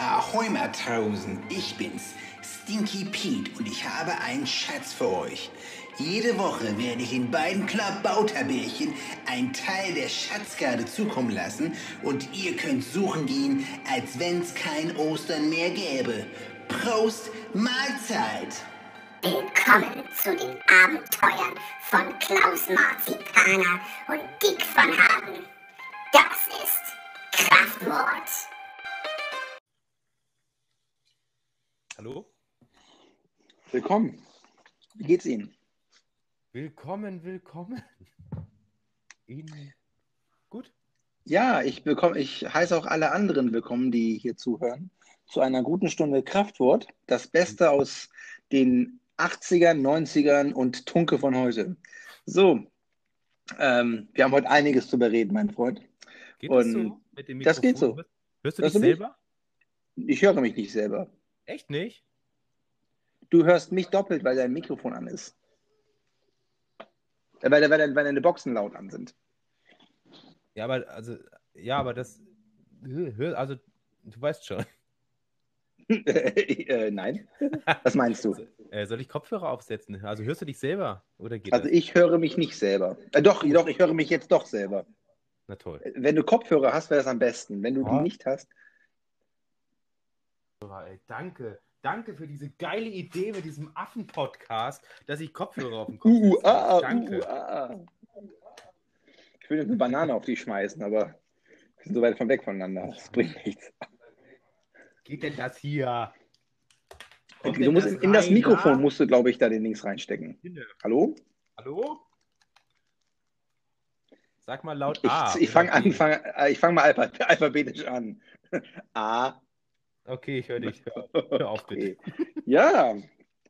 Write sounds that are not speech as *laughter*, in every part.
Ahoi Matrosen, ich bin's, Stinky Pete und ich habe einen Schatz für euch. Jede Woche werde ich den beiden Klabauterbärchen einen Teil der Schatzkarte zukommen lassen und ihr könnt suchen gehen, als wenn's kein Ostern mehr gäbe. Prost, Mahlzeit! Willkommen zu den Abenteuern von Klaus Marzipaner und Dick von Hagen. Das ist Kraftwort. Hallo? Willkommen. Wie geht's Ihnen? Willkommen, willkommen. Ihnen gut? Ja, ich, bekomme, ich heiße auch alle anderen willkommen, die hier zuhören, zu einer guten Stunde Kraftwort. Das Beste aus den 80ern, 90ern und Tunke von heute. So, ähm, wir haben heute einiges zu bereden, mein Freund. Geht Und das so mit dem das geht so. Hörst du Hörst dich du mich? selber? Ich höre mich nicht selber. Echt nicht? Du hörst mich doppelt, weil dein Mikrofon an ist. Äh, Weil, weil, weil deine Boxen laut an sind. Ja, aber also, ja, aber das also du weißt schon. *laughs* äh, nein. Was meinst du? *laughs* Äh, soll ich Kopfhörer aufsetzen? Also hörst du dich selber oder geht Also das? ich höre mich nicht selber. Äh, doch, doch, ich höre mich jetzt doch selber. Na toll. Wenn du Kopfhörer hast, wäre das am besten. Wenn du Ja. die nicht hast, Ey, danke. Danke für diese geile Idee mit diesem Affen-Podcast, dass ich Kopfhörer auf den Kopf uh, ah, Danke. uh, ah. Ich will jetzt eine Banane auf dich schmeißen, aber wir sind so weit von weg voneinander. Das bringt nichts. Geht denn das hier? Kommt Du musst in, in das Mikrofon ja? musst du, glaube ich, da den Links reinstecken. Hallo? Hallo? Sag mal laut Ich, A. ich oder fange an, B. fang, äh, ich fang mal alpha, alphabetisch an. *laughs* A. Okay, ich höre dich. *laughs* Hör, auf bitte. Okay. Ja,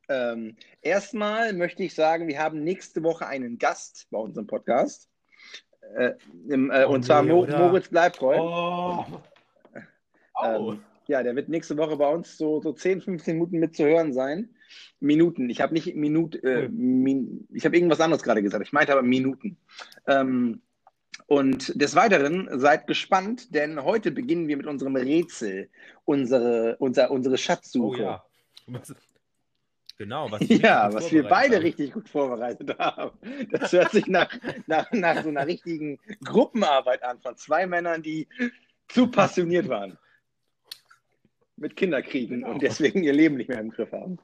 ähm, erstmal möchte ich sagen, wir haben nächste Woche einen Gast bei unserem Podcast. Äh, im, äh, Oh und zwar nee, Mo oder? Moritz Bleibtreu. Oh. Ähm, ja, der wird nächste Woche bei uns so, so 10, 15 Minuten mitzuhören sein. Minuten. Ich habe nicht Minut, äh, Cool. min, ich habe irgendwas anderes gerade gesagt. Ich meinte aber Minuten. Ähm, und des Weiteren seid gespannt, denn heute beginnen wir mit unserem Rätsel, unsere, unser, unsere oh Schatzsuche. ja. Was, genau, was, du *laughs* Ja, was wir beide hast. richtig gut vorbereitet haben. Das hört sich nach, nach, nach so einer richtigen Gruppenarbeit an von zwei Männern, die zu passioniert waren. Mit Kinderkriegen Genau. und deswegen ihr Leben nicht mehr im Griff haben.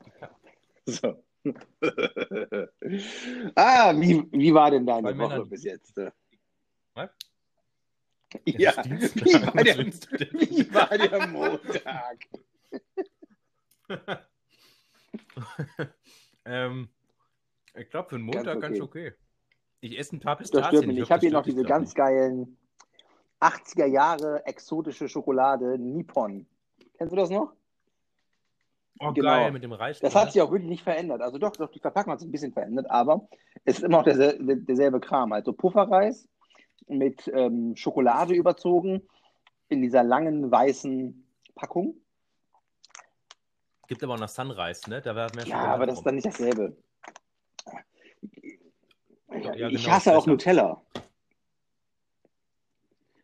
So. *laughs* ah, wie, wie war denn deine Zwei Woche Männer, die- bis jetzt? Ja, wie war, der, *laughs* wie war der Montag? *laughs* ähm, ich glaube, für einen Montag Ganz ganz okay. Ich esse ein paar Pistazien. Ich hoffe, habe hier noch diese ganz nicht. geilen 80er Jahre exotische Schokolade Nippon. Kennst du das noch? Oh, Genau. geil, mit dem Reis. Das hat sich auch wirklich nicht verändert. Also doch, doch, die Verpackung hat sich ein bisschen verändert, aber es ist immer noch derselbe, derselbe Kram. Also Pufferreis mit ähm, Schokolade überzogen in dieser langen weißen Packung. Gibt aber auch noch Sunrise, ne? Da war mehr Ja, Schokolade aber das ist dann nicht dasselbe. Ja, ich genau, hasse auch besser. Nutella.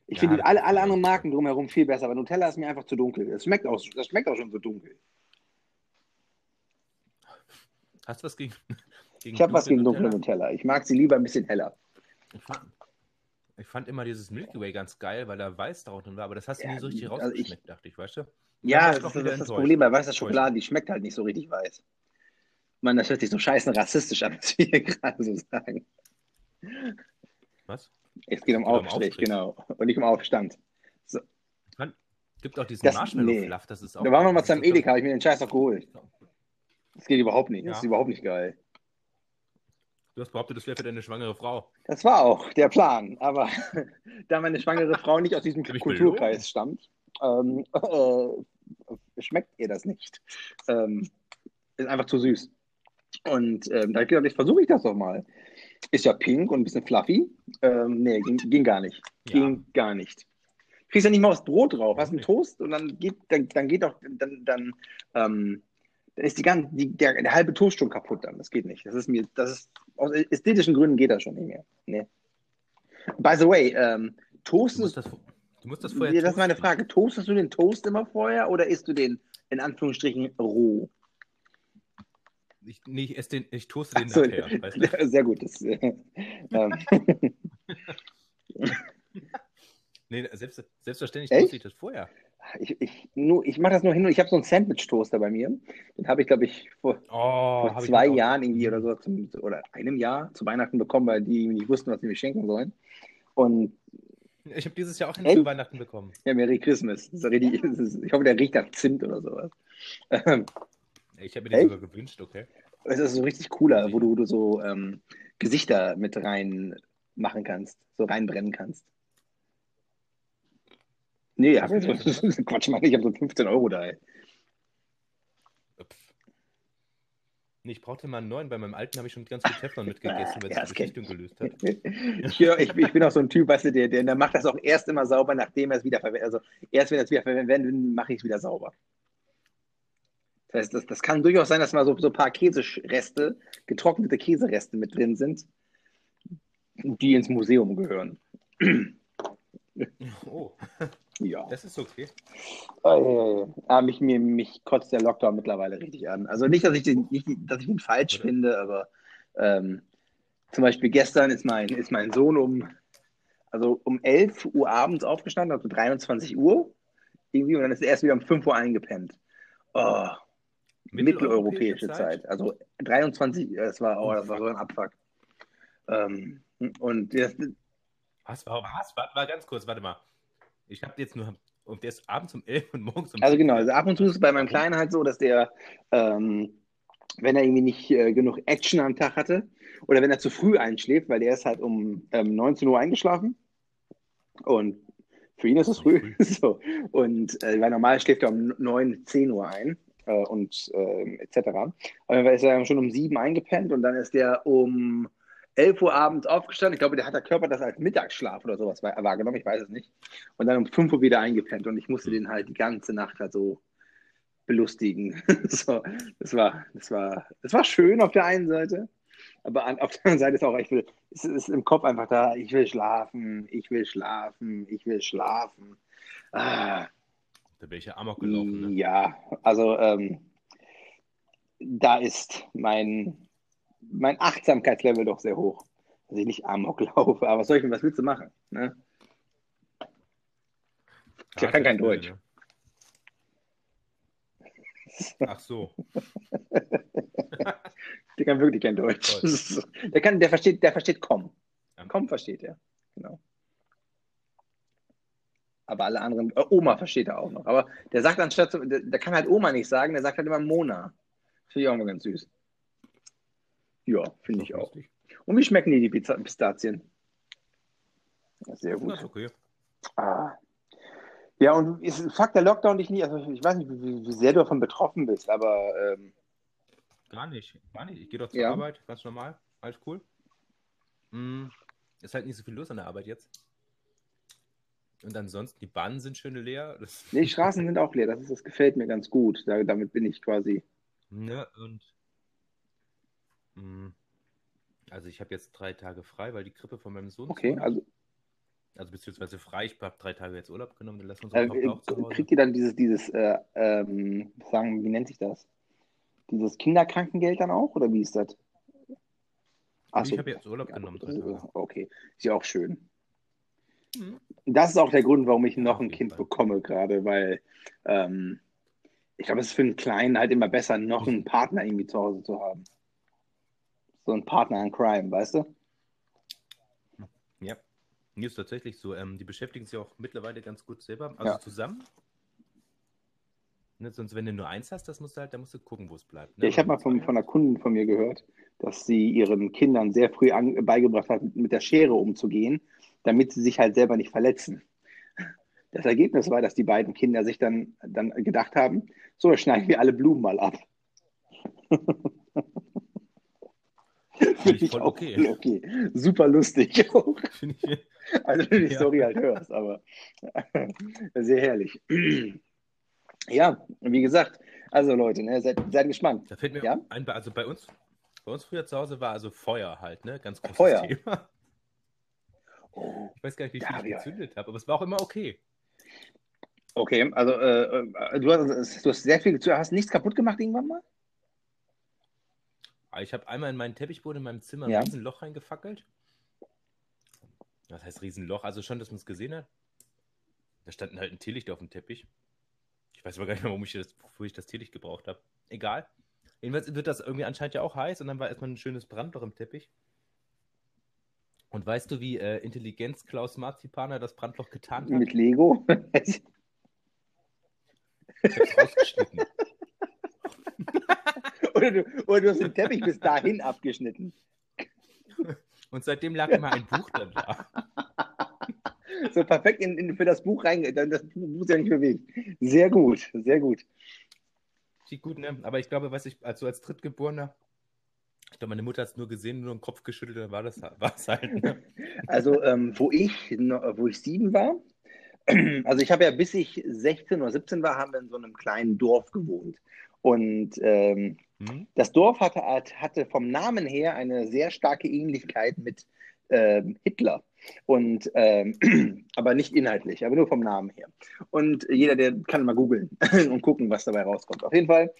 Ich Ja, finde alle, alle ja anderen Marken drumherum viel besser, aber Nutella ist mir einfach zu dunkel. Das schmeckt auch, das schmeckt auch schon so dunkel. Hast du was gegen. gegen Ich habe was gegen dunkle? Nutella. Ich mag sie lieber ein bisschen heller. Ich fand, ich immer dieses Milky Way ganz geil, weil da Weiß drauf drin war, aber das hast du Ja, nie so richtig also ich- rausgeschmeckt, dachte ich, weißt du? Ja, das wieder das, ist das. Problem bei weißer. Schokolade, die schmeckt halt nicht so richtig weiß. Man, das hört sich so scheiße rassistisch an, *laughs* was wir hier gerade so sagen. Was? Es geht um um Aufstrich, genau. Und nicht um Aufstand. Gibt auch diesen Das- Marshmallow-Fluff, das ist auch. Da waren wir mal Das doch- Edeka, habe ich mir den Scheiß noch geholt. Das geht überhaupt nicht. Das Ja. ist überhaupt nicht geil. Du hast behauptet, das wäre für deine schwangere Frau. Das war auch der Plan. Aber *laughs* da meine schwangere Frau nicht aus diesem Kulturkreis stammt, ähm, äh, schmeckt ihr das nicht. Ähm, ist einfach zu süß. Und ähm, da habe ich gedacht, jetzt versuche ich das doch mal. Ist ja pink und ein bisschen fluffy. Ähm, nee, ging, ging gar nicht. Ja. Ging gar nicht. Kriegst ja nicht mal das Brot drauf. Hast einen Toast und dann geht, dann, dann geht doch, dann, dann, ähm, dann ist die ganze, die, der, der halbe Toast schon kaputt dann. Das geht nicht. Das ist mir, das ist, aus ästhetischen Gründen geht das schon nicht mehr. Nee. By the way, ähm, Toast Du musst ist, das, Du musst das vorher das ist meine. Frage. Toastest du den Toast immer vorher oder isst du den in Anführungsstrichen roh? Ich, nee, ich, esse den, ich toaste den nachher. Weißt du? *laughs* sehr gut. Das, äh, ähm, *laughs* Nee, selbst, selbstverständlich Echt? toaste ich das vorher. Ich ich, nur- ich mache das nur hin und ich habe so einen Sandwich-Toaster bei mir. Den habe ich, glaube ich, vor, Oh, vor ich zwei auch. Jahren irgendwie oder so zum, oder einem Jahr zu Weihnachten bekommen, weil die nicht wussten, was sie mir schenken sollen. Und Ich habe dieses Jahr auch einen für Weihnachten bekommen. ja, Merry Christmas. Richtig, ist, ich hoffe, der riecht nach Zimt oder sowas. Ähm, Ich habe mir den sogar gewünscht, okay. Es ist so richtig cooler, wo du, wo du so ähm, Gesichter mit rein machen kannst, so reinbrennen kannst. Nee, hab jetzt, *laughs* Quatsch, Mann, ich habe so 15 Euro da. Ey. Nee, ich brauchte mal einen neuen. Bei meinem alten habe ich schon ganz viel Teflon mitgegessen, weil Ja, es das die Beschichtung gelöst hat. *laughs* Ich, ich, ich bin auch so ein Typ, weißt du, der, der, der macht das auch erst immer sauber, nachdem er es wiederverwendet. Also erst wenn er es wiederverwendet, will, mache ich es wieder sauber. Das heißt, das, das kann durchaus sein, dass mal so, so ein paar Käsereste, getrocknete Käsereste mit drin sind, die ins Museum gehören. *laughs* Oh, Ja. das ist okay. Äh, ah, mich, mir, mich kotzt der Lockdown mittlerweile richtig an. Also nicht, dass ich den, nicht, dass ich ihn falsch Oder? finde, aber ähm, zum Beispiel gestern ist mein, ist mein Sohn um, also um 11 Uhr abends aufgestanden, also 23 Uhr irgendwie, und dann ist er erst wieder um 5 Uhr eingepennt. Oh, mitteleuropäische Zeit. Also 23, das war, oh, das war so ein Abfuck. Ähm, und das, Was? war- Was? Warte mal ganz kurz, warte mal. Ich habe jetzt nur. Und der ist abends um 11 und morgens um Also 5. genau, also ab und zu ist es bei meinem Kleinen halt so, dass der, ähm, wenn er irgendwie nicht äh, genug Action am Tag hatte oder wenn er zu früh einschläft, weil der ist halt um ähm, 19 Uhr eingeschlafen und für ihn ist es früh. *laughs* so. Und äh, weil normal schläft er um 9, 10 Uhr ein äh, und äh, etc. Aber dann ist er schon um 7 eingepennt und dann ist der um 11 Uhr abends aufgestanden. Ich glaube, der hat der Körper das als Mittagsschlaf oder sowas wahr- wahrgenommen, ich weiß es nicht. Und dann um 5 Uhr wieder eingepennt und ich musste den halt die ganze Nacht halt so belustigen. *laughs* so, das war, das war, das war schön auf der einen Seite, aber an, auf der anderen Seite ist auch, ich will, es ist im Kopf einfach da, ich will schlafen, ich will schlafen, ich will schlafen. Ah, Da bin ich ja amok gelaufen. Ne? ja, also ähm, da ist mein, mein Achtsamkeitslevel doch sehr hoch. Dass ich nicht amok *laughs* laufe, aber was soll ich denn, was willst du machen? Ne? Der kann kein Deutsch. *laughs* Ach so. Der kann wirklich kein Deutsch. Der, kann, der versteht, der versteht komm. Ja. Komm versteht er. Genau. Aber alle anderen, äh, Oma versteht er auch noch. Aber der sagt anstatt, der, der kann halt Oma nicht sagen, der sagt halt immer Mona. Finde ich auch mal ganz süß. Ja, finde ich auch. Und wie schmecken die, die Pizza- Pistazien? Ja, sehr Das gut. ist okay. Ah. Ja, und ist, fuck der Lockdown dich nicht, also ich weiß nicht, wie, wie sehr du davon betroffen bist, aber ähm, Gar nicht. Gar nicht. Ich gehe doch zur Ja. Arbeit, ganz normal. Alles cool. Mm, ist halt nicht so viel los an der Arbeit jetzt. Und ansonsten, die Bahnen sind schön leer. Das, *laughs* nee, die Straßen sind auch leer, das, ist, das gefällt mir ganz gut. Da, damit bin ich quasi. Ne, und. Mm, also, ich habe jetzt drei Tage frei, weil die Grippe von meinem Sohn. Okay, hat. also Also, beziehungsweise frei. Ich habe drei Tage jetzt Urlaub genommen, dann lassen wir äh, auch Hause. kriegt ihr dann dieses, dieses äh, ähm, sagen, wie nennt sich das? Dieses Kinderkrankengeld dann auch, oder wie ist das? Ach ich so. habe jetzt Urlaub Ja, genommen, ist- Tage. Okay, ist ja auch schön. Mhm. Das ist auch der Grund, warum ich noch ein Kind bekomme, gerade, weil ähm, ich glaube, es ist für einen Kleinen halt immer besser, noch einen Partner irgendwie zu Hause zu haben. So ein Partner in Crime, weißt du? Ja. Mir ist tatsächlich so, ähm, die beschäftigen sich auch mittlerweile ganz gut selber, also Ja. zusammen. Ne, sonst, wenn du nur eins hast, das musst du halt, da musst du gucken, wo es bleibt. Ja, ich habe mal von, von einer Kundin von mir gehört, dass sie ihren Kindern sehr früh an, beigebracht hat, mit der Schere umzugehen, damit sie sich halt selber nicht verletzen. Das Ergebnis war, dass die beiden Kinder sich dann, dann gedacht haben, so, dann schneiden wir alle Blumen mal ab. *laughs* Finde ich voll auch okay. okay. Super lustig *laughs* auch. Ich, Also wenn du die Ja. Story halt hörst, aber *laughs* sehr herrlich. *clears throat* Ja, wie gesagt, also Leute, ne, seid, seid gespannt. da fällt mir Ja? ein, also bei uns, bei uns früher zu Hause war also Feuer halt, ne? Ganz großes Feuer. Thema. Oh, Ich weiß gar nicht, wie viel ich gezündet habe, aber es war auch immer okay. Okay, also äh, äh, du, hast, du hast sehr viel, du hast nichts kaputt gemacht irgendwann mal? Ich habe einmal in meinen Teppichboden in meinem Zimmer Ja. ein Riesenloch reingefackelt. Was heißt Riesenloch? Also schon, dass man es gesehen hat. Da stand halt ein Teelicht auf dem Teppich. Ich weiß aber gar nicht mehr, warum ich das, wofür ich das Teelicht gebraucht habe. Egal. Jedenfalls wird das irgendwie anscheinend ja auch heiß und dann war erstmal ein schönes Brandloch im Teppich. Und weißt du, wie äh, Intelligenz Klaus Marzipaner das Brandloch getan hat? Mit Lego? *laughs* Ich hab's rausgeschnitten. Oder, du, oder du hast den Teppich bis dahin abgeschnitten. Und seitdem lag immer ein Buch dann da. So perfekt in, in, für das Buch rein, dann das Buch ist ja nicht bewegt. Sehr gut, sehr gut. Sieht gut, ne? Aber ich glaube, was ich, also als Drittgeborener, ich glaube, meine Mutter hat es nur gesehen, nur den Kopf geschüttelt, dann war das war es halt. Ne? Also, ähm, wo, ich, wo ich sieben war, also ich habe ja bis ich 16 oder 17 war, haben wir in so einem kleinen Dorf gewohnt. Und ähm, Hm? das Dorf hatte, hatte vom Namen her eine sehr starke Ähnlichkeit mit ähm, Hitler. Und ähm, *clears throat* aber nicht inhaltlich, aber nur vom Namen her. Und jeder, der kann mal googeln *laughs* und gucken, was dabei rauskommt. Auf jeden Fall,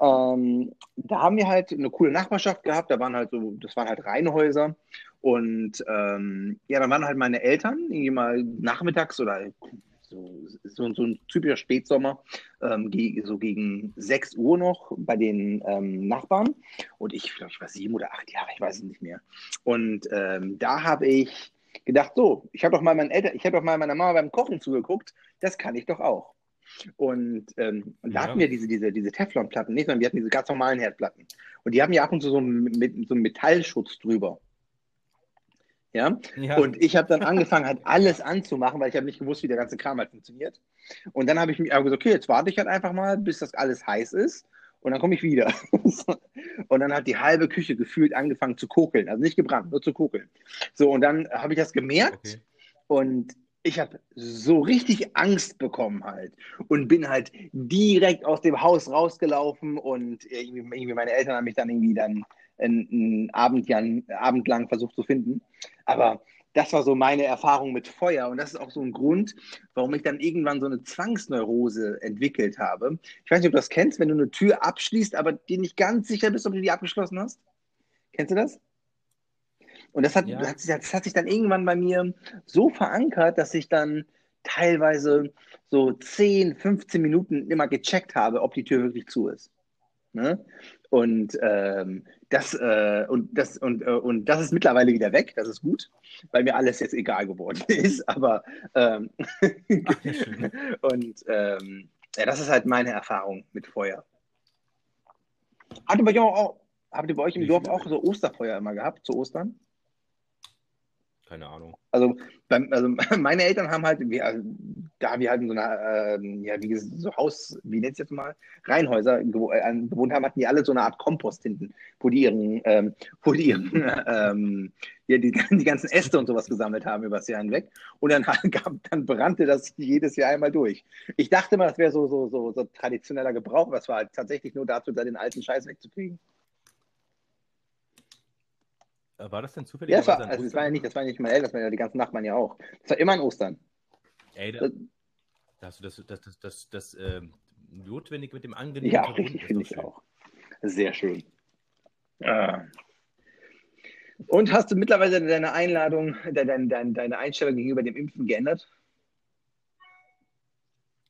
ähm, da haben wir halt eine coole Nachbarschaft gehabt. Da waren halt so, das waren halt Reihenhäuser. Und ähm, ja, dann waren halt meine Eltern irgendwie mal nachmittags oder so, so, so ein typischer Spätsommer, ähm, so gegen 6 Uhr noch bei den ähm, Nachbarn. Und ich glaube, ich war sieben oder acht Jahre, ich weiß es nicht mehr. Und ähm, da habe ich gedacht, so, ich habe doch mal meinen Eltern, ich habe doch mal meiner Mama beim Kochen zugeguckt, das kann ich doch auch. Und, ähm, und da Ja. hatten wir diese, diese, diese Teflonplatten nicht, sondern wir hatten diese ganz normalen Herdplatten. Und die haben ja ab und zu so einen, mit, so einen Metallschutz drüber. Ja, Ja, und ich habe dann angefangen, halt alles anzumachen, weil ich habe nicht gewusst, wie der ganze Kram halt funktioniert. Und dann habe ich mir gesagt, okay, jetzt warte ich halt einfach mal, bis das alles heiß ist. Und dann komme ich wieder. *laughs* und dann hat die halbe Küche gefühlt angefangen zu kokeln. Also nicht gebrannt, nur zu kokeln. So, und dann habe ich das gemerkt. okay. Und ich habe so richtig Angst bekommen halt und bin halt direkt aus dem Haus rausgelaufen und irgendwie, meine Eltern haben mich dann irgendwie dann einen, einen Abend, ja, einen Abend lang versucht zu finden. Aber das war so meine Erfahrung mit Feuer und das ist auch so ein Grund, warum ich dann irgendwann so eine Zwangsneurose entwickelt habe. Ich weiß nicht, ob du das kennst, wenn du eine Tür abschließt, aber dir nicht ganz sicher bist, ob du die abgeschlossen hast. Kennst du das? Und das hat, Ja. hat sich, das hat sich dann irgendwann bei mir so verankert, dass ich dann teilweise so 10, 15 Minuten immer gecheckt habe, ob die Tür wirklich zu ist. Ne? Und, ähm, das, äh, und, das, und, äh, und das ist mittlerweile wieder weg, das ist gut, weil mir alles jetzt egal geworden *laughs* ist. Aber ähm, *laughs* und ähm, ja, das ist halt meine Erfahrung mit Feuer. Habt ihr bei euch, auch, habt ihr bei euch im Dorf auch so Osterfeuer immer gehabt, zu Ostern? Keine Ahnung. Also, beim, also *laughs* meine Eltern haben halt, wir, also, da wir halt in so einer, ähm, ja, wie gesagt, so Haus, wie nennt es jetzt mal, Reihenhäuser gewo äh, gewohnt haben, hatten die alle so eine Art Kompost hinten, wo die ihren, ähm, wo die ihren, *laughs* ähm, ja, die, die ganzen Äste und sowas gesammelt haben übers Jahr hinweg. Und dann, *laughs* gab, dann brannte das jedes Jahr einmal durch. Ich dachte mal, das wäre so, so, so, so traditioneller Gebrauch, was war halt tatsächlich nur dazu, da den alten Scheiß wegzukriegen. Äh, War das denn zufällig? Ja, das war, also das war ja nicht, das war ja nicht meine Eltern, das waren ja die ganzen Nachbarn ja auch. Das war immer an Ostern. Ey, da, Das- da hast du das, das, das, das, das ähm, notwendig mit dem angenehmen Ja, richtig, finde ich schön. auch. Sehr schön. Ah. Und hast du mittlerweile deine Einladung, de- deine, deine, deine Einstellung gegenüber dem Impfen geändert,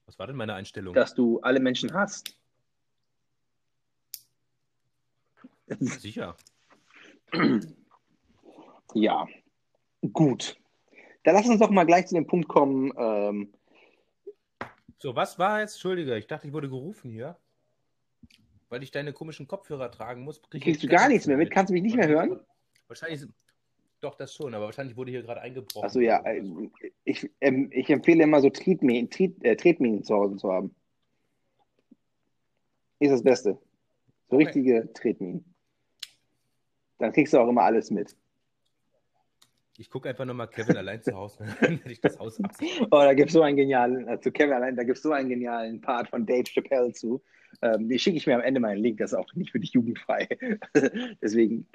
Was war denn meine Einstellung? dass du alle Menschen hast? Sicher. *clears throat* Ja, gut. Dann lass uns doch mal gleich zu dem Punkt kommen. Ähm, So, was war jetzt? Entschuldige, ich dachte, ich wurde gerufen hier. Weil ich deine komischen Kopfhörer tragen muss. krieg kriegst du gar nichts mehr mit? Kannst du mich nicht mehr hören? Wahrscheinlich, doch, das schon, aber wahrscheinlich wurde hier gerade eingebrochen. Achso, ja. äh, Ich, ähm, ich empfehle immer so Tretminen, Tret, äh, zu Hause zu haben. Ist das Beste. So Okay. richtige Tretminen. Dann kriegst du auch immer alles mit. Ich gucke einfach nochmal Kevin allein zu Hause, *laughs* dann werde ich das Haus absichern. Oh, da gibt es so einen genialen, äh, zu Kevin allein, da gibt es so einen genialen Part von Dave Chappelle zu. Ähm, die schicke ich mir am Ende meinen Link, das ist auch nicht für dich jugendfrei. *laughs* Deswegen,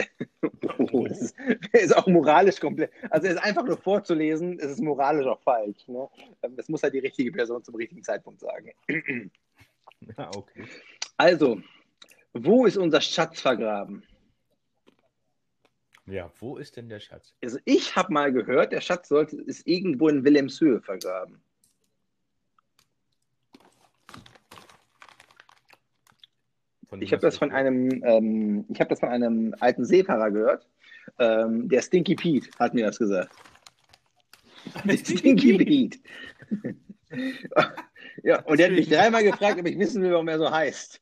*laughs* oh, das ist, ist auch moralisch komplett. Also es ist einfach nur vorzulesen, es ist moralisch auch falsch. Ne? Ähm, Das muss halt die richtige Person zum richtigen Zeitpunkt sagen. Ja, okay. Also, wo ist unser Schatz vergraben? Ja, wo ist denn der Schatz? Also ich habe mal gehört, der Schatz sollte, ist irgendwo in Wilhelmshöhe vergraben. Von Ich habe das von einem, ähm, ich habe das von einem alten Seefahrer gehört. Ähm, der Stinky Pete hat mir das gesagt. *laughs* Stinky Pete. *laughs* ja, und er hat mich dreimal gefragt, ob ich wissen will, warum er so heißt.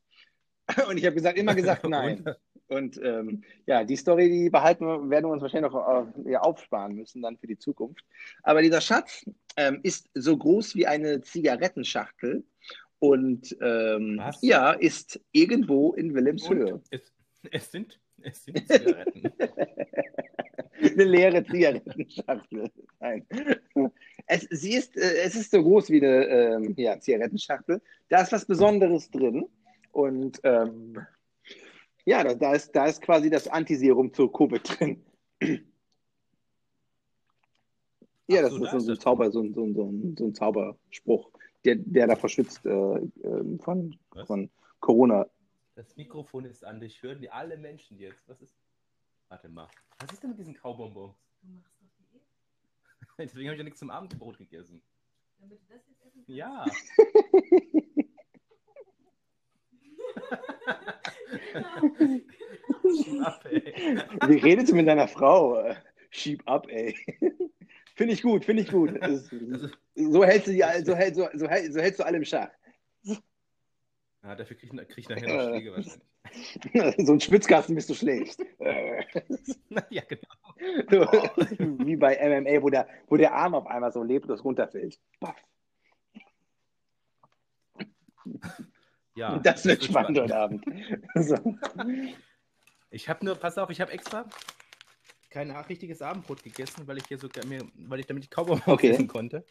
Und ich habe gesagt, immer gesagt nein. Und ähm, ja, die Story, die behalten wir, werden wir uns wahrscheinlich noch äh, ja, aufsparen müssen dann für die Zukunft. Aber dieser Schatz ähm, ist so groß wie eine Zigarettenschachtel und ähm, ja, ist irgendwo in Wilhelmshöhe. Es, es sind, es sind Zigaretten. *laughs* Eine leere Zigarettenschachtel. Nein. Es, sie ist, äh, es ist so groß wie eine ähm, ja, Zigarettenschachtel. Da ist was Besonderes drin. Und ähm, ja, da, da, ist, da ist quasi das Antiserum zur Covid drin. Ja, Ach das so, ist da so, so, ein Zauber, so, ein- so, ein- so, ein- so ein Zauberspruch, der, der da verschützt äh, ähm, von, Was? von Corona. Das Mikrofon ist an dich. Hören die alle Menschen jetzt? Was ist. Warte mal. Was ist denn mit diesen Kaubonbons? Du machst doch Diät, *laughs* Deswegen habe ich ja nichts zum Abendbrot gegessen. damit du das jetzt essen kannst. Ja. *laughs* Schieb ab, ey. Wie redest du mit deiner Frau? Schieb ab, ey. Finde ich gut, finde ich gut. So hältst du die, so, hält, so, so, hält, so hältst du alle im Schach. ja, dafür krieg ich, krieg ich nachher noch Schläge wahrscheinlich. so ein Schwitzkasten bist du schlecht. *laughs* ja, genau. So, wie bei MMA, wo der, wo der Arm auf einmal so leblos runterfällt. Baff. Ja, *laughs* das wird spannend heute Abend. *laughs* So. Ich habe nur, pass auf, ich habe extra kein richtiges Abendbrot gegessen, weil ich hier sogar mir, weil ich damit die Kaubonbons Okay. essen konnte.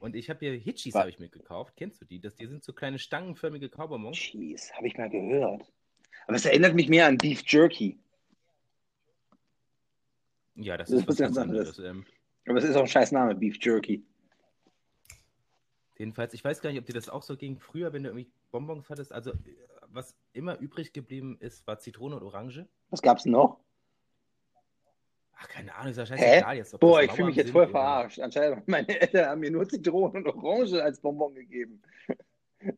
Und ich habe hier Hitchis habe ich mir gekauft. Kennst du die? Das, die sind so kleine stangenförmige Kaubonbons. Cheese, habe ich mal gehört. Aber es erinnert mich mehr an Beef Jerky. Ja, das Das ist was ganz anderes. Ähm, Aber es ist auch ein scheiß Name, Beef Jerky. Jedenfalls, ich weiß gar nicht, ob dir das auch so ging früher, wenn du irgendwie Bonbons hattest. Also, äh, was immer übrig geblieben ist, war Zitrone und Orange. Was gab's noch? Ach, keine Ahnung, ist ja scheißegal jetzt. ob Boah, ich fühle mich jetzt sind voll verarscht. Anscheinend *laughs* meine Eltern haben mir nur Zitronen und Orange als Bonbon gegeben. *laughs*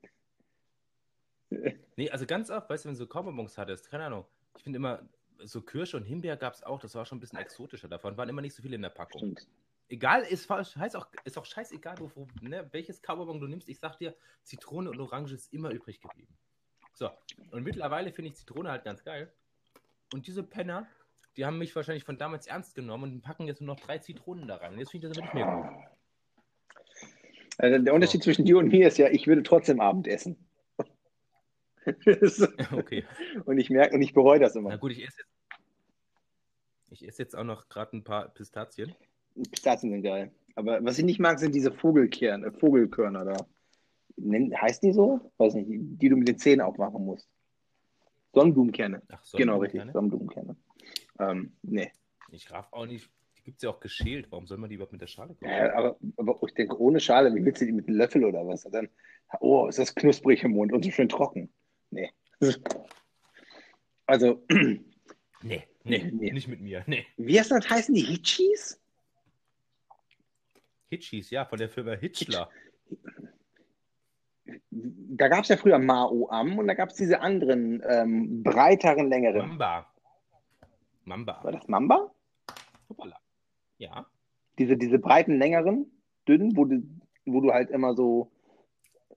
Nee, also ganz oft, weißt du, wenn du so Kaubonbons hattest, keine Ahnung. Ich finde immer, so Kirsche und Himbeer gab es auch, das war schon ein bisschen exotischer. Davon waren immer nicht so viele in der Packung. Stimmt. Egal, ist, heißt auch, ist auch scheißegal, wo, ne, welches Kaubonbon du nimmst. Ich sag dir, Zitrone und Orange ist immer übrig geblieben. So, und mittlerweile finde ich Zitrone halt ganz geil. Und diese Penner, die haben mich wahrscheinlich von damals ernst genommen und packen jetzt nur noch drei Zitronen da rein. Jetzt finde ich das aber nicht mehr Also der Unterschied zwischen dir und mir ist ja, ich würde trotzdem Abend essen. gut. *laughs* *laughs* Okay. und ich merke und ich bereue das Na immer. gut, ich esse jetzt. Ich esse jetzt auch noch gerade ein paar Pistazien. Pistazien sind geil. Aber was ich nicht mag, sind diese Vogelkern, äh, Vogelkörner da. Nenn, heißt die so? Weiß nicht, die, die du mit den Zähnen aufmachen musst. Sonnenblumenkerne. Ach so. Genau, richtig. Sonnenblumenkerne. Ähm, nee. Ich raff auch nicht. Die gibt es ja auch geschält. Warum soll man die überhaupt mit der Schale kaufen? Ja, aber, aber ich denke, ohne Schale, wie willst du die mit einem Löffel oder was? Und dann, oh, ist das knusprig im Mund und so schön trocken. Nee. Also, *clears throat* Nee, nee, Nee. nicht mit mir. Nee. wie heißt das? Heißen die Hitchis? Hitchis, ja, von der Firma Hitchler. Da gab es ja früher Mao-Am und da gab es diese anderen, ähm, breiteren, längeren. Mamba. Mamba. War das Mamba? Hoppala. Ja. Diese, diese breiten, längeren, dünnen, wo du, wo du halt immer so.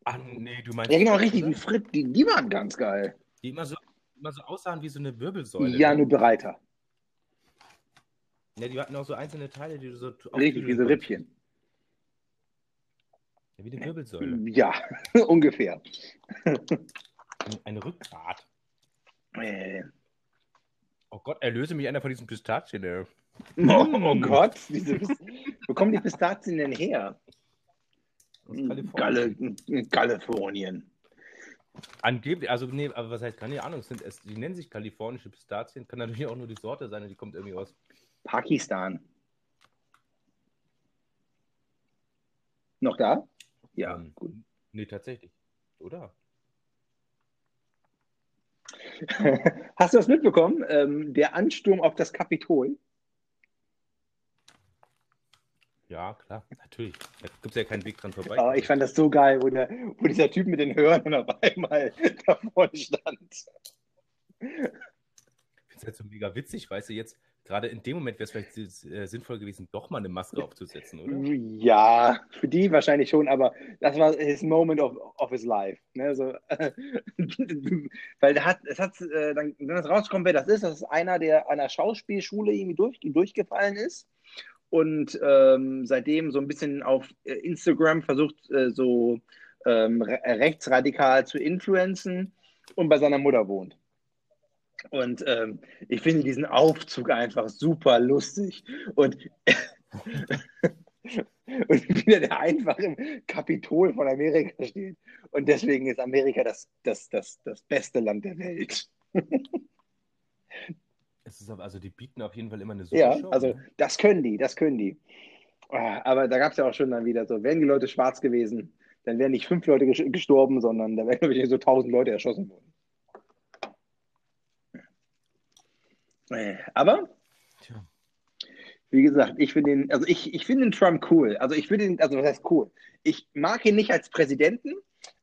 Ach nee, du meinst. Ja, genau, richtig, die Frit, die, die waren ganz geil. Die immer so, immer so aussahen wie so eine Wirbelsäule. ja, ne? nur breiter. Ja, die hatten auch so einzelne Teile, die du so. Richtig, wie so Rippchen. Ja, wie eine Wirbelsäule. Ja, *laughs* ungefähr. Ein Rückgrat. Äh, Oh Gott, erlöse mich einer von diesen Pistazien, ey. *laughs* Oh, oh Gott, diese, wo kommen die Pistazien denn her? Aus Kalifornien. Galle, Kalifornien. Angeblich, also nee, aber was heißt, keine Ahnung, sind, es, die nennen sich kalifornische Pistazien, kann natürlich auch nur die Sorte sein, die kommt irgendwie aus. Pakistan. Noch da? Ja, ähm, gut. Nee, tatsächlich. Oder? *laughs* Hast du das mitbekommen? Ähm, der Ansturm auf das Kapitol? Ja, klar, natürlich. Da gibt es ja keinen Weg dran vorbei. Oh, ich fand das so geil, wo, der, wo dieser Typ mit den Hörnern auf einmal *laughs* da vorne stand. Ich finde es halt so mega witzig, weißt du, jetzt, gerade in dem Moment wäre es vielleicht äh, sinnvoll gewesen, doch mal eine Maske aufzusetzen, oder? Ja, für die wahrscheinlich schon, aber das war his moment of, of his life. Ne? So, *laughs* weil hat, es hat, äh, dann, wenn das rauskommt, wer das ist, das ist einer, der an der Schauspielschule irgendwie durch, durchgefallen ist und ähm, seitdem so ein bisschen auf äh, Instagram versucht, äh, so ähm, re rechtsradikal zu influenzen und bei seiner Mutter wohnt. Und ähm, ich finde diesen Aufzug einfach super lustig. Und, *laughs* und wieder der einfach im Kapitol von Amerika steht. Und deswegen ist Amerika das, das, das, das beste Land der Welt. *laughs* Es ist aber, also die bieten auf jeden Fall immer eine super Ja, Show. also ne? das können die, das können die. Ah, Aber da gab es ja auch schon dann wieder so, wären die Leute schwarz gewesen, dann wären nicht fünf Leute ges- gestorben, sondern da wären, glaube ich, so tausend Leute erschossen worden. Aber Tja. wie gesagt, ich finde den, also ich, ich finde den Trump cool. Also ich würde ihn, also was heißt cool? Ich mag ihn nicht als Präsidenten,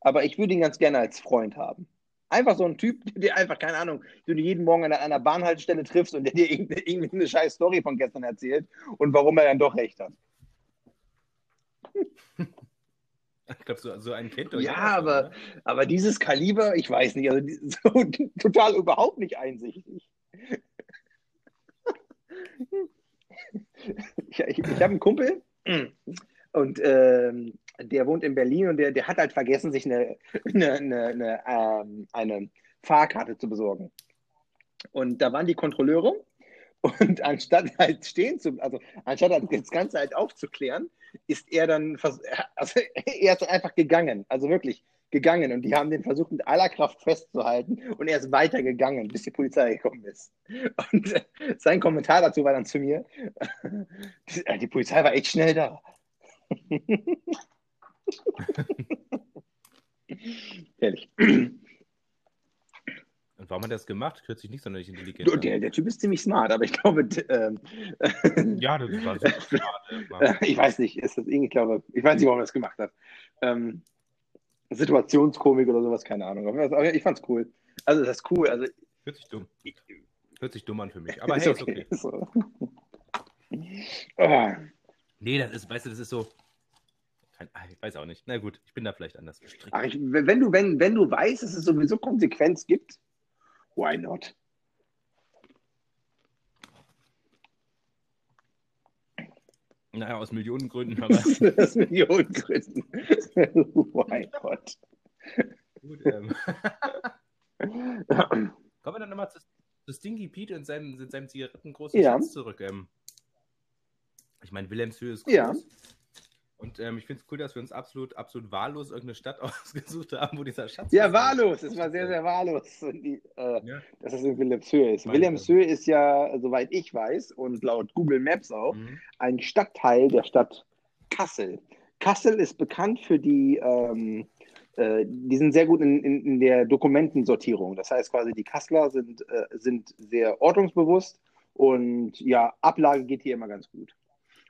aber ich würde ihn ganz gerne als Freund haben. Einfach so ein Typ, *laughs* der einfach, keine Ahnung, den du jeden Morgen an einer Bahnhaltestelle triffst und der dir irgendeine, irgendwie eine scheiß Story von gestern erzählt und warum er dann doch recht hat. Ich glaube, so, so einen kennt ihr Ja, aber, oder? aber dieses Kaliber, ich weiß nicht, also *laughs* so total überhaupt nicht einsichtig. Ich, ich, ich habe einen Kumpel und ähm, der wohnt in Berlin und der, der hat halt vergessen, sich eine, eine, eine, eine, ähm, eine Fahrkarte zu besorgen. Und da waren die Kontrolleure und *laughs* anstatt halt stehen zu, also anstatt halt das Ganze halt aufzuklären, ist er dann, also *laughs* er ist einfach gegangen, also wirklich gegangen und die haben den versucht mit aller Kraft festzuhalten und er ist weitergegangen, bis die Polizei gekommen ist. Und äh, sein Kommentar dazu war dann zu mir, die, äh, die Polizei war echt schnell da. *laughs* Ehrlich. Und warum hat er das gemacht? Hört sich nicht sonderlich intelligent Du. Der, der Typ ist ziemlich smart, aber ich glaube, ähm, *laughs* Ja, das war super *laughs* smart. Ich weiß nicht, ist das irgendwie, ich glaube, ich weiß nicht, warum er das gemacht hat. Ähm, Situationskomik oder sowas, keine Ahnung. Aber ich fand's cool. Also das ist cool. Also Hört sich dumm. Hört sich dumm an für mich. *laughs* Aber ist hey, okay. ist okay. So. *laughs* Ah, Nee, das ist, weißt du, das ist so. Kein, ah, ich weiß auch nicht. Na gut, ich bin da vielleicht anders gestrickt. Ach, ich, wenn, du, wenn, wenn du weißt, dass es sowieso Konsequenz gibt, why not? Naja, aus Millionen Gründen, *laughs* aber das Millionen Gründen. why not? gut. Ähm. *laughs* Kommen wir dann nochmal zu, zu Stinky Pete und seinem, seinem zigarettengroßen Ja. Schatz zurück. Ähm, ich meine, Wilhelmshöhe ist groß. Ja. Und ähm, ich finde es cool, dass wir uns absolut, absolut wahllos irgendeine Stadt *laughs* ausgesucht haben, wo dieser Schatz Ja, wahllos. Es war sehr, sehr wahllos. Die, äh, Ja. dass es in Wilhelmshöhe ist. Wilhelmshöhe ist ja, soweit ich weiß, und laut Google Maps auch, Mhm. ein Stadtteil der Stadt Kassel. Kassel ist bekannt für die, ähm, äh, die sind sehr gut in, in, in der Dokumentensortierung. Das heißt quasi, die Kasseler sind, äh, sind sehr ordnungsbewusst und ja, Ablage geht hier immer ganz gut.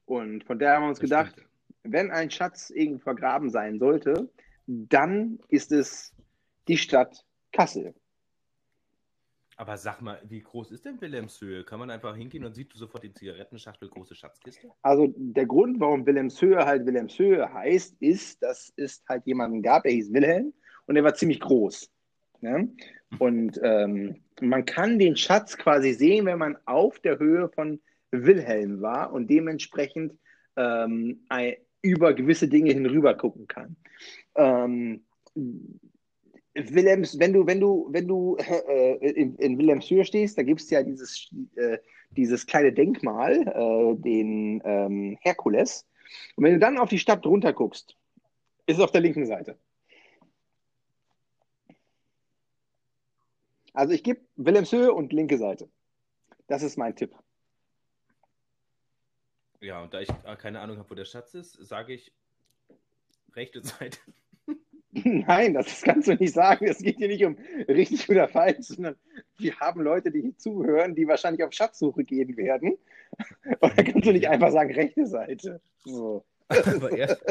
Und von daher haben wir uns Das gedacht, stimmt. Wenn ein Schatz irgendwo vergraben sein sollte, dann ist es die Stadt Kassel. Aber sag mal, wie groß ist denn Wilhelmshöhe? Kann man einfach hingehen und sieht du sofort die Zigarettenschachtel, große Schatzkiste? Also der Grund, warum Wilhelmshöhe halt Wilhelmshöhe heißt, ist, dass es halt jemanden gab, der hieß Wilhelm und der war ziemlich groß. Ne? Und ähm, man kann den Schatz quasi sehen, wenn man auf der Höhe von Wilhelm war und dementsprechend ähm, ein, über gewisse Dinge hinüber gucken kann. Ähm, Wilhelms, wenn du, wenn du, wenn du äh, in, in Wilhelmshöhe stehst, da gibt es ja dieses, äh, dieses kleine Denkmal, äh, den ähm, Herkules. Und wenn du dann auf die Stadt runter guckst, ist es auf der linken Seite. Also ich gebe Wilhelmshöhe und linke Seite. Das ist mein Tipp. Ja, und da ich äh, keine Ahnung habe, wo der Schatz ist, sage ich rechte Seite. *laughs* Nein, das kannst du nicht sagen. Es geht hier nicht um richtig oder falsch, sondern wir haben Leute, die hier zuhören, die wahrscheinlich auf Schatzsuche gehen werden. *laughs* Und da kannst du nicht einfach sagen, rechte Seite. So. *laughs* aber, erst,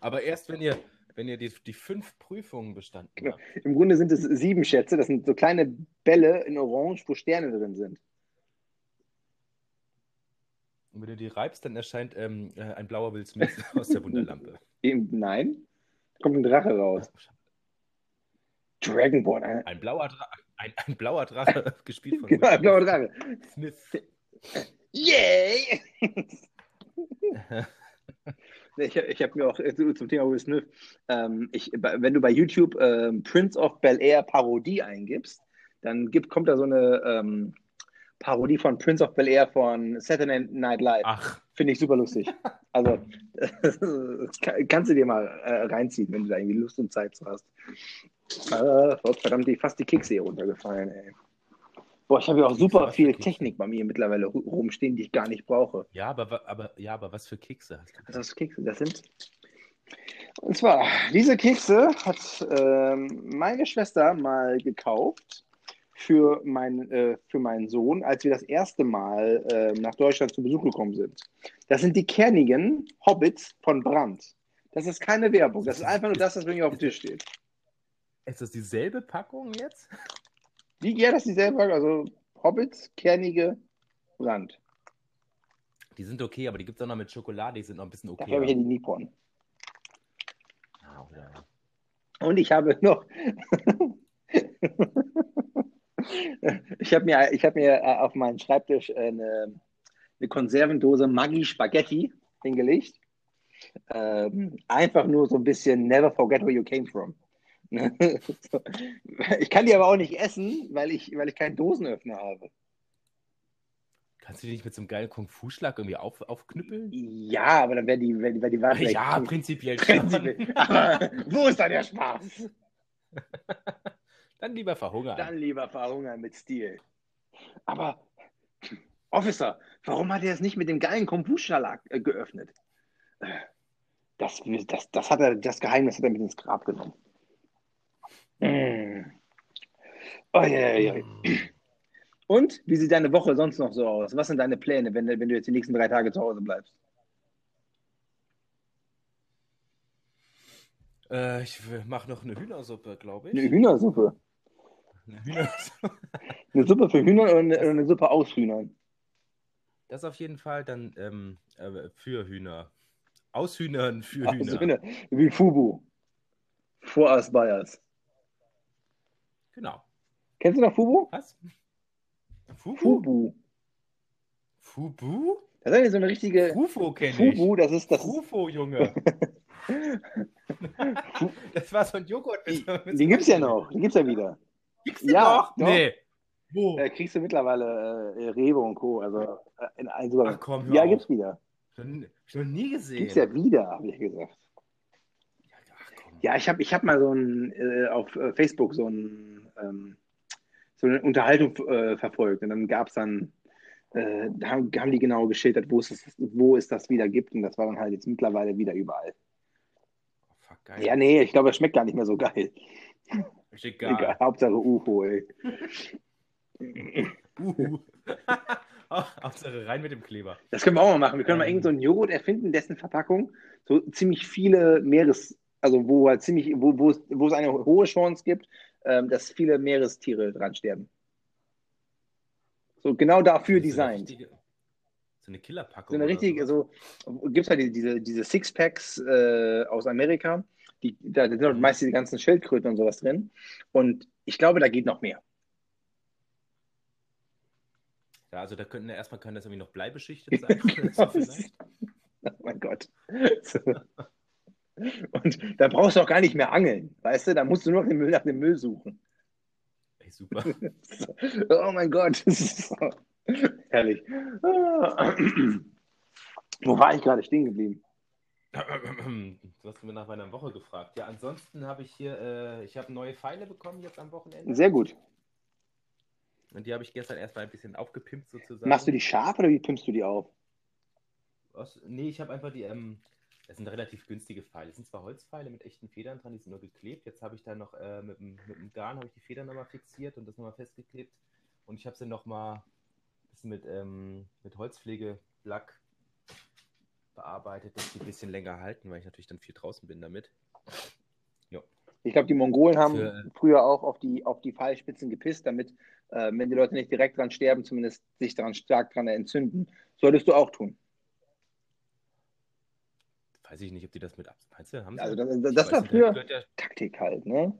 aber erst, wenn ihr, wenn ihr die, die fünf Prüfungen bestanden Genau. habt. Im Grunde sind es sieben Schätze. Das sind so kleine Bälle in Orange, wo Sterne drin sind. Und wenn du die reibst, dann erscheint ähm, äh, ein blauer Will Smith *laughs* aus der Wunderlampe. Eben, nein, kommt ein Drache raus. Dragonborn, ein, Ein blauer, Dra ein, ein blauer Drache, *laughs* gespielt von genau, ein blauer Drache. Smith. Yay! *laughs* Ich, ich habe mir auch äh, zu- zum Thema Will Smith, ähm, ich, wenn du bei YouTube ähm, Prince of Bel Air Parodie eingibst, dann gibt, kommt da so eine ähm, Parodie von Prince of Bel Air von Saturday Night Live. Ach, Finde ich super lustig. Also, *laughs* kannst du dir mal äh, reinziehen, wenn du da irgendwie Lust und Zeit zu hast. Äh, Gott, verdammt, die, fast die Kekse hier runtergefallen, ey. Boah, ich habe ja auch super viel? Technik bei mir mittlerweile ru- rumstehen, die ich gar nicht brauche. ja, aber, aber, ja, aber was für Kekse hast du? Was das für Kekse das sind? Und zwar, diese Kekse hat ähm, meine Schwester mal gekauft für, mein, äh, für meinen Sohn, als wir das erste Mal äh, nach Deutschland zu Besuch gekommen sind. Das sind die kernigen Hobbits von Brandt. Das ist keine Werbung, das ist einfach nur das, was mir auf dem Tisch steht. Ist das dieselbe Packung jetzt? Die, ja, das ist dieselbe, also Hobbits, kernige Brandt. Die sind okay, aber die gibt es auch noch mit Schokolade, die sind noch ein bisschen okay. Dafür habe ich ja die Nippon. Ah, ja. Und ich habe noch. *laughs* *laughs* ich habe mir, ich hab mir äh, auf meinen Schreibtisch eine, eine Konservendose Maggi Spaghetti hingelegt. Ähm, einfach nur so ein bisschen Never forget where you came from. So. *laughs* ich kann die aber auch nicht essen, weil ich, weil ich keinen Dosenöffner habe. Kannst du die nicht mit so einem geilen Kung-Fu-Schlag irgendwie auf, aufknüppeln? Ja, aber dann wäre die, wär die, wär die vielleicht ja, prinzipiell. *laughs* Prinzipiell. Aber wo ist da der Spaß? Dann lieber verhungern. Dann lieber verhungern mit Stil. Aber, Officer, warum hat er es nicht mit dem geilen Kombucha äh, geöffnet? Äh, Das, das, das, hat er, das Geheimnis hat er mit ins Grab genommen. Mm. Oh, ja, ja, ja. Und wie sieht deine Woche sonst noch so aus? Was sind deine Pläne, wenn, wenn du jetzt die nächsten drei Tage zu Hause bleibst? Äh, ich mache noch eine Hühnersuppe, glaube ich. Eine Hühnersuppe. Eine *laughs* Hühnersuppe. Eine Suppe für Hühner und eine, eine Suppe aus Hühnern. Das auf jeden Fall dann ähm, äh, für Hühner. Aus Hühnern für Aus Hühner. Hühner. Wie Fubu. Vor Us Bayers. Genau. Kennst du noch Fubu? Was? Fubu? Fubu. Fubu? Das ist eigentlich so eine richtige. Rufo kenne ich. Fubu, das ist das. Rufo, Junge. *laughs* *laughs* das war so ein Joghurt. Die, die gibt's ja noch. Die gibt's ja wieder. Gibt's den Ja, noch? doch. Nee. Wo? Da kriegst du mittlerweile äh, Rewe und Co. Also äh, in allen Supermärkten. Ach komm, hör Ja, auf. gibt's wieder. Schon, schon nie gesehen. Gibt's ja wieder, habe ich gesagt. Ach, komm. Ja, ich habe ich hab mal so ein, äh, auf äh, Facebook so, ein, ähm, so eine Unterhaltung äh, verfolgt. Und dann gab es dann, äh, da haben, haben die genau geschildert, wo es, das- wo es das wieder gibt. Und das war dann halt jetzt mittlerweile wieder überall. Oh, fuck, geil. Ja, nee, ich glaube, es schmeckt gar nicht mehr so geil. Ist egal. Egal, Hauptsache UFO, ey. Uhu. *laughs* Hauptsache rein mit dem Kleber. Das können wir auch mal machen. Wir können mal Ähm. irgend so einen Joghurt erfinden, dessen Verpackung so ziemlich viele Meeres, also wo halt ziemlich, wo, wo, es, wo es eine hohe Chance gibt, ähm, dass viele Meerestiere dran sterben. So genau dafür so designt. richtige- So eine Killerpackung. So eine sowas. so gibt es halt die- diese, diese Sixpacks äh, aus Amerika, die, da sind halt meist die ganzen Schildkröten und sowas drin. Und ich glaube, da geht noch mehr. Ja, also da könnten ja erstmal kann das irgendwie noch bleibeschichtet sein. *laughs* vielleicht. Oh mein Gott. So. Und da brauchst du auch gar nicht mehr angeln, weißt du? Da musst du nur nach dem Müll, nach dem Müll suchen. Ey, super. *laughs* Oh mein Gott. *laughs* Herrlich. Wo war ich gerade stehen geblieben? Du hast mir nach meiner Woche gefragt. Ja, ansonsten habe ich hier, äh, ich habe neue Pfeile bekommen jetzt am Wochenende. Sehr gut. Und die habe ich gestern erstmal ein bisschen aufgepimpt sozusagen. Machst du die scharf oder wie pimpst du die auf? Aus, nee, ich habe einfach die, ähm, das sind relativ günstige Pfeile. Das sind zwar Holzpfeile mit echten Federn dran, die sind nur geklebt. Jetzt habe ich da noch äh, mit, dem, mit dem Garn habe ich die Federn nochmal fixiert und das nochmal festgeklebt. Und ich habe sie nochmal bisschen mit, ähm, mit Holzpflegelack bearbeitet, dass die ein bisschen länger halten, weil ich natürlich dann viel draußen bin damit. Ich glaube, die Mongolen haben Für- früher auch auf die, auf die Pfeilspitzen gepisst, damit, äh, wenn die Leute nicht direkt dran sterben, zumindest sich daran stark dran entzünden. Solltest du auch tun. Weiß ich nicht, ob die das mit ab. Meinst du, haben sie? Also das, das weiß war früher ja, Taktik halt, ne?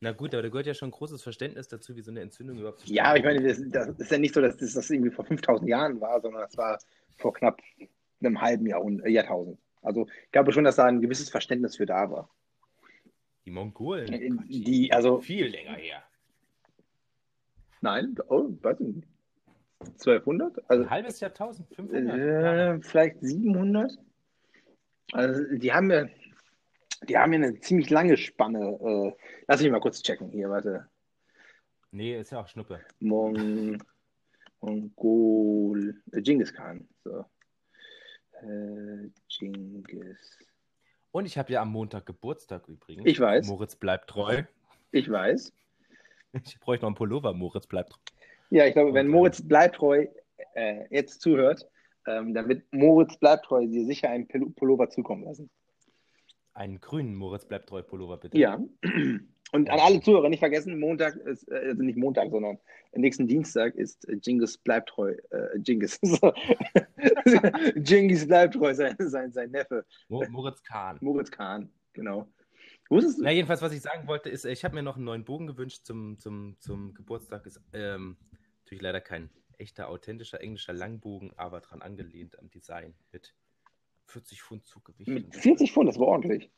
Na gut, aber da gehört ja schon großes Verständnis dazu, wie so eine Entzündung überhaupt Ja, aber ich zustande meine, das, das ist ja nicht so, dass das, das irgendwie vor 5000 Jahren war, sondern das war vor knapp einem halben Jahrhundert, Jahrtausend. Also ich glaube schon, dass da ein gewisses Verständnis für da war. Die Mongolen. Äh, Quatsch, die- also- Viel länger her. Nein, oh, weiß ich nicht. 1200? Also Ein halbes Jahrtausend, 500. Jahre. äh, vielleicht 700? Also die haben ja, die haben ja eine ziemlich lange Spanne. Äh, lass mich mal kurz checken hier, warte. Nee, ist ja auch Schnuppe. Mon Mongol, äh, Genghis Khan. So. Äh, Genghis. Und ich habe ja am Montag Geburtstag übrigens. Ich weiß. Moritz bleibt treu. Ich weiß. Ich bräuchte noch einen Pullover, Moritz bleibt treu. Ja, ich glaube, wenn Und, Moritz Bleibtreu äh, jetzt zuhört, ähm, dann wird Moritz Bleibtreu dir sicher einen Pul- Pullover zukommen lassen. Einen grünen Moritz bleibt treu Pullover, bitte. Ja. *clears throat* Und an alle Zuhörer nicht vergessen, Montag ist, äh, also nicht Montag, sondern nächsten Dienstag ist äh, Genghis Bleibtreu, äh, Genghis. *laughs* *laughs* Genghis Bleibtreu, sein, sein, sein Neffe. Mo Moritz Kahn. Moritz Kahn, genau. Wusstest du? Na, jedenfalls, was ich sagen wollte, ist, äh, ich habe mir noch einen neuen Bogen gewünscht zum, zum, zum Geburtstag. Ist ähm, natürlich leider kein echter, authentischer englischer Langbogen, aber dran angelehnt am Design mit 40 Pfund Zuggewicht. Mit Und das- 40 Pfund, das war ordentlich.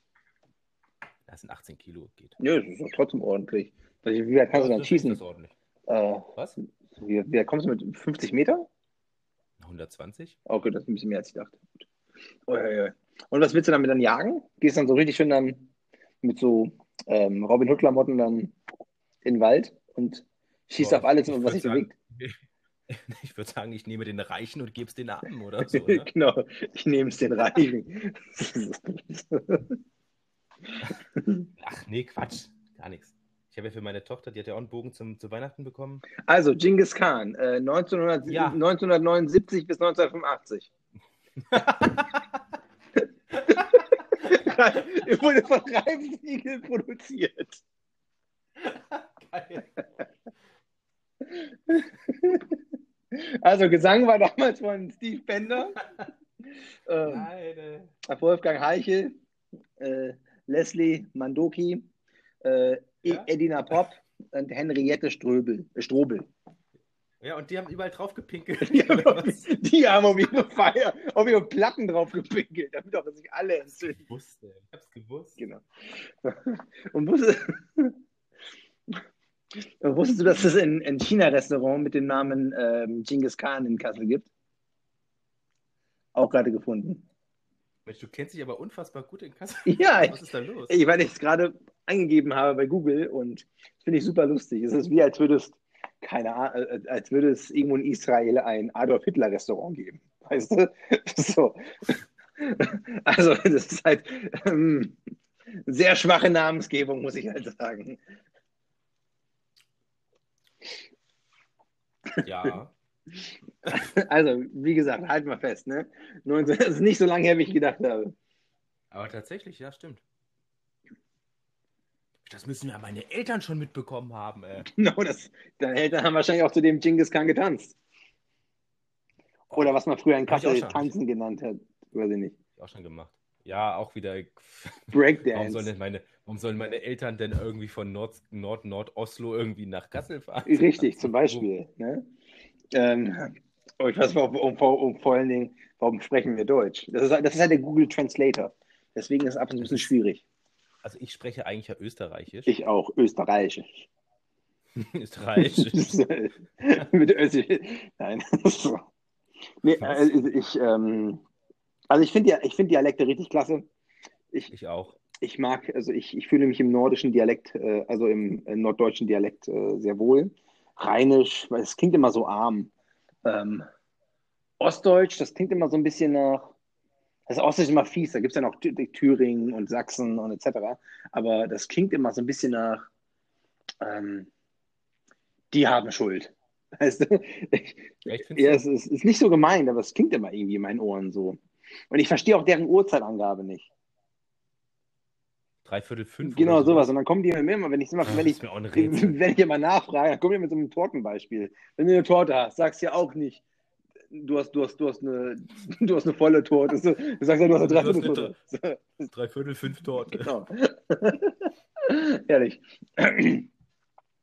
Das sind 18 Kilo, geht. Ja, das ist trotzdem ordentlich. Wie weit kannst du Ja, dann das schießen? ist ordentlich. Äh, Was? wie, wie kommst du mit 50 Meter? 120? Okay, das ist ein bisschen mehr als ich dachte. Gut. Ui, ui, ui. Und was willst du damit dann jagen? Gehst dann so richtig schön dann mit so ähm, Robin Hood-Klamotten dann in den Wald und schießt Boah, auf alles, was sich bewegt. *laughs* Ich würde sagen, ich nehme den Reichen und gebe es den Armen oder so. Ne? *laughs* genau, ich nehme es den Reichen. *laughs* Ach nee, Quatsch. Gar nichts. Ich habe ja für meine Tochter, die hat ja auch einen Bogen zum, zu Weihnachten bekommen. also, Genghis Khan, äh, 1900, Ja. 1979 bis 1985. Er wurde von Reifsiegel produziert. Geil. Also Gesang war damals von Steve Bender, *laughs* ähm, äh, Wolfgang Heichel, äh, Leslie Mandoki, äh, Ja? Edina Pop und Henriette Ströbel, äh, Strobel. Ja, und die haben überall drauf gepinkelt. *laughs* Die haben, auf, die haben auf ihre Feier, auf ihre Platten drauf gepinkelt, damit auch sich alle entzünden. gewusst, ey. Ich hab's gewusst. Genau. *laughs* Und wusstest, und wusstest du, dass es ein, ein China-Restaurant mit dem Namen ähm, Genghis Khan in Kassel gibt? Auch gerade gefunden. Mensch, du kennst dich aber unfassbar gut in Kassel. *laughs* Ja, Was ist da los? Ich, weil ich es gerade eingegeben habe bei Google und finde ich super lustig. Es ist wie, als würdest, keine Ahnung, äh, als würde es irgendwo in Israel ein Adolf Hitler Restaurant geben. Weißt du? *laughs* So. *laughs* Also, das ist halt ähm, sehr schwache Namensgebung, muss ich halt sagen. Ja. *laughs* Also, wie gesagt, halt mal fest, ne? 19, das ist nicht so lange her, wie ich gedacht habe. Aber tatsächlich, ja, stimmt. Das müssen ja meine Eltern schon mitbekommen haben, ey. *laughs* Genau, das, deine Eltern haben wahrscheinlich auch zu dem Genghis Khan getanzt. Oder was man früher in Kassel tanzen genannt hat. Weiß ich nicht. Auch schon gemacht. Ja, auch wieder. *laughs* Warum Breakdance. sollen, denn meine, warum sollen meine Eltern denn irgendwie von Nord, Nord, Nord-Oslo irgendwie nach Kassel fahren? *laughs* Richtig, zum Beispiel. Ne? Ähm, oh, ich weiß, warum, um, um, vor allen Dingen, warum sprechen wir Deutsch? Das ist, das ist halt der Google Translator. Deswegen ist es ab und zu ein bisschen schwierig. Also ich spreche eigentlich ja Österreichisch. Ich auch, Österreichisch. *laughs* Österreich. *laughs* Mit Österreich. Nein. Nee, äh, ich, ähm, also ich finde ja, ich finde Dialekte richtig klasse. Ich, Ich auch. Ich mag, also ich, ich fühle mich im nordischen Dialekt, äh, also im, äh, norddeutschen Dialekt äh, sehr wohl. Rheinisch, weil es klingt immer so arm. Ähm, Ostdeutsch, das klingt immer so ein bisschen nach. Das Ostdeutsch ist immer fies, da gibt es ja noch Thü- Thüringen und Sachsen und etc. Aber das klingt immer so ein bisschen nach. Ähm, die haben Schuld. *laughs* Weißt du? Ich, Ja, es ist, ist nicht so gemeint, aber es klingt immer irgendwie in meinen Ohren so. Und ich verstehe auch deren Uhrzeitangabe nicht. Dreiviertel fünf. Genau sowas. Und dann kommen die immer, wenn ich, immer, Ah, wenn ich, *laughs* wenn ich immer nachfrage, dann kommen die mit so einem Tortenbeispiel. Wenn du eine Torte hast, sagst du ja auch nicht, du hast, du hast, du hast, eine, *laughs* du hast eine volle Torte. Du sagst ja, du hast eine Dreivierteltorte. So, Dreiviertel fünf Torte. *laughs* genau. Ehrlich. *clears throat*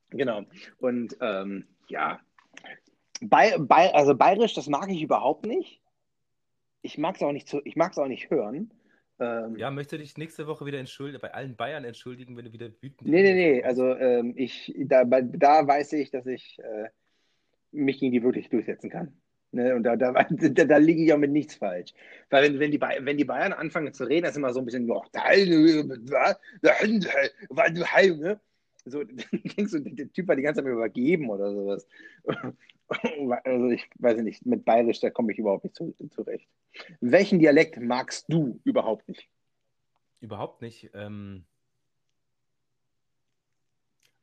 genau. Und ähm, ja, bei, bei, also bayerisch, das mag ich überhaupt nicht. Ich mag es auch nicht zu, ich mag es auch nicht hören. Ähm, Ja, möchte dich nächste Woche wieder entschuldigen, bei allen Bayern entschuldigen, wenn du wieder wütend Nee, nee, nee. Also ähm, ich, da, da weiß ich, dass ich äh, mich gegen die wirklich durchsetzen kann. Ne? Und da, da, da, da liege ich auch mit nichts falsch. Weil wenn, wenn, die, wenn die Bayern anfangen zu reden, das ist immer so ein bisschen, ja, da, da, da, da, ne? So, *laughs* denkst du, der Typ war die ganze Zeit übergeben oder sowas. *laughs* Also ich weiß nicht, mit Bayerisch, da komme ich überhaupt nicht zu, zurecht. Welchen Dialekt magst du überhaupt nicht? Überhaupt nicht. Ähm,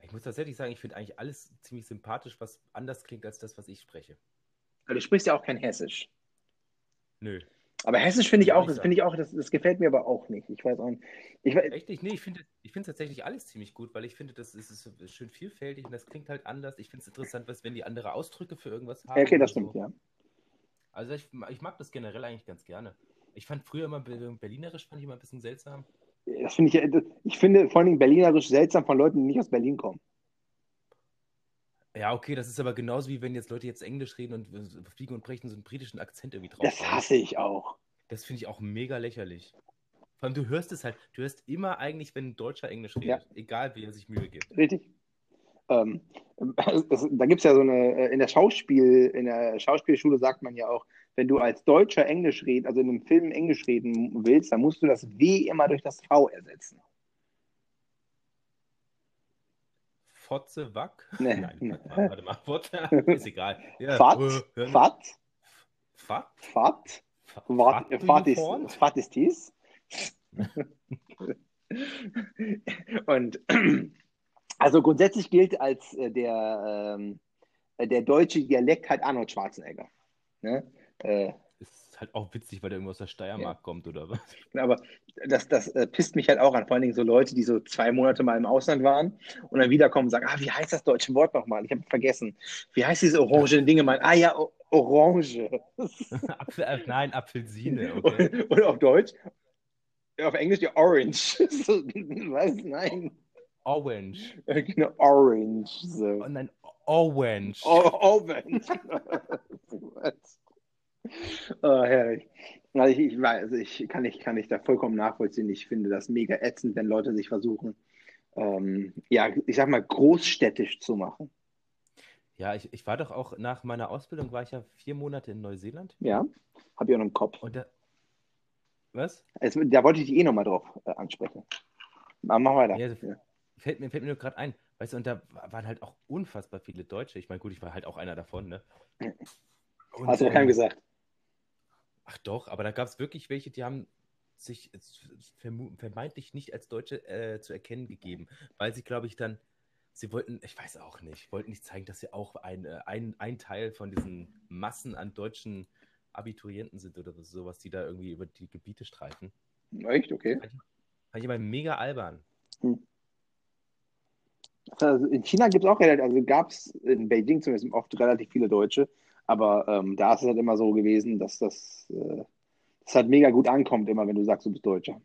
ich muss tatsächlich sagen, ich finde eigentlich alles ziemlich sympathisch, was anders klingt als das, was ich spreche. Also, du sprichst ja auch kein Hessisch. Nö. Aber Hessisch finde ich auch, das finde ich auch, das, das gefällt mir aber auch nicht. Ich weiß auch nicht. Ich, weiß- Echt nicht? Nee, ich finde ich finde tatsächlich alles ziemlich gut, weil ich finde, das ist, ist schön vielfältig und das klingt halt anders. Ich finde es interessant, was, wenn die andere Ausdrücke für irgendwas haben. ja, okay, das stimmt, so. ja. Also ich, ich mag das generell eigentlich ganz gerne. Ich fand früher immer Be- Berlinerisch fand ich immer ein bisschen seltsam. Das finde ich, ich finde vor allen Dingen Berlinerisch seltsam von Leuten, die nicht aus Berlin kommen. Ja, okay, das ist aber genauso wie wenn jetzt Leute jetzt Englisch reden und äh, fliegen und brechen so einen britischen Akzent irgendwie drauf. Das hasse ich auch. Das finde ich auch mega lächerlich. Vor allem, du hörst es halt, du hörst immer eigentlich, wenn ein Deutscher Englisch redet, Ja. egal wie er sich Mühe gibt. Richtig. Ähm, *laughs* es, da gibt es ja so eine, äh, in der Schauspiel, in der Schauspielschule sagt man ja auch, wenn du als Deutscher Englisch reden, also in einem Film Englisch reden willst, dann musst du das W immer durch das V ersetzen. Fotze, Wack? *laughs* Nee. Nein, warte, warte mal. Fotze, *laughs* ist egal. Ja, Fat, äh, Fat, Fat? Fat, Fat, ist? Fat ist dies. *laughs* Und *clears throat* also grundsätzlich gilt als äh, der, ähm, äh, der deutsche Dialekt halt Arnold Schwarzenegger. Ne? Halt auch witzig, weil der irgendwo aus der Steiermark kommt, oder was? *laughs* aber das, das äh, pisst mich halt auch an. Vor allen Dingen so Leute, die so zwei Monate mal im Ausland waren und dann wiederkommen und sagen, ah, wie heißt das deutsche Wort nochmal? Ich habe vergessen. Wie heißt diese orange Dinge? Mein, ah ja, o Orange. *laughs* Apfel, äh, nein, Apfelsine, *laughs* okay. Und auf Deutsch, auf Englisch die Orange. Was? Nein. Orange. Genau, Orange. So. Oh nein, Orange. O Orange. Was? Oh, herrlich. Also ich, ich weiß, also ich kann ich, kann ich da vollkommen nachvollziehen. Ich finde das mega ätzend, wenn Leute sich versuchen, ähm, ja, ich sag mal, großstädtisch zu machen. Ja, ich, ich war doch auch nach meiner Ausbildung, war ich ja vier Monate in Neuseeland. Ja, habe ich auch noch im Kopf. Und da. Was? Es, da wollte ich dich eh nochmal drauf äh, ansprechen. Aber mach weiter. Ja, das- Fällt mir, fällt mir nur gerade ein. Weißt du, und da waren halt auch unfassbar viele Deutsche. Ich meine, gut, ich war halt auch einer davon, ne? Und, Hast du ähm, keinem gesagt? Ach doch, aber da gab es wirklich welche, die haben sich vermeintlich nicht als Deutsche äh, zu erkennen gegeben, weil sie, glaube ich, dann, sie wollten, ich weiß auch nicht, wollten nicht zeigen, dass sie auch ein, äh, ein, ein Teil von diesen Massen an deutschen Abiturienten sind oder sowas, die da irgendwie über die Gebiete streifen. Echt? Okay. Fand ich aber mega albern. Also in China gibt es auch relativ, also gab es in Beijing zumindest oft relativ viele Deutsche, aber ähm, da ist es halt immer so gewesen, dass das, äh, das halt mega gut ankommt, immer wenn du sagst, du bist Deutscher.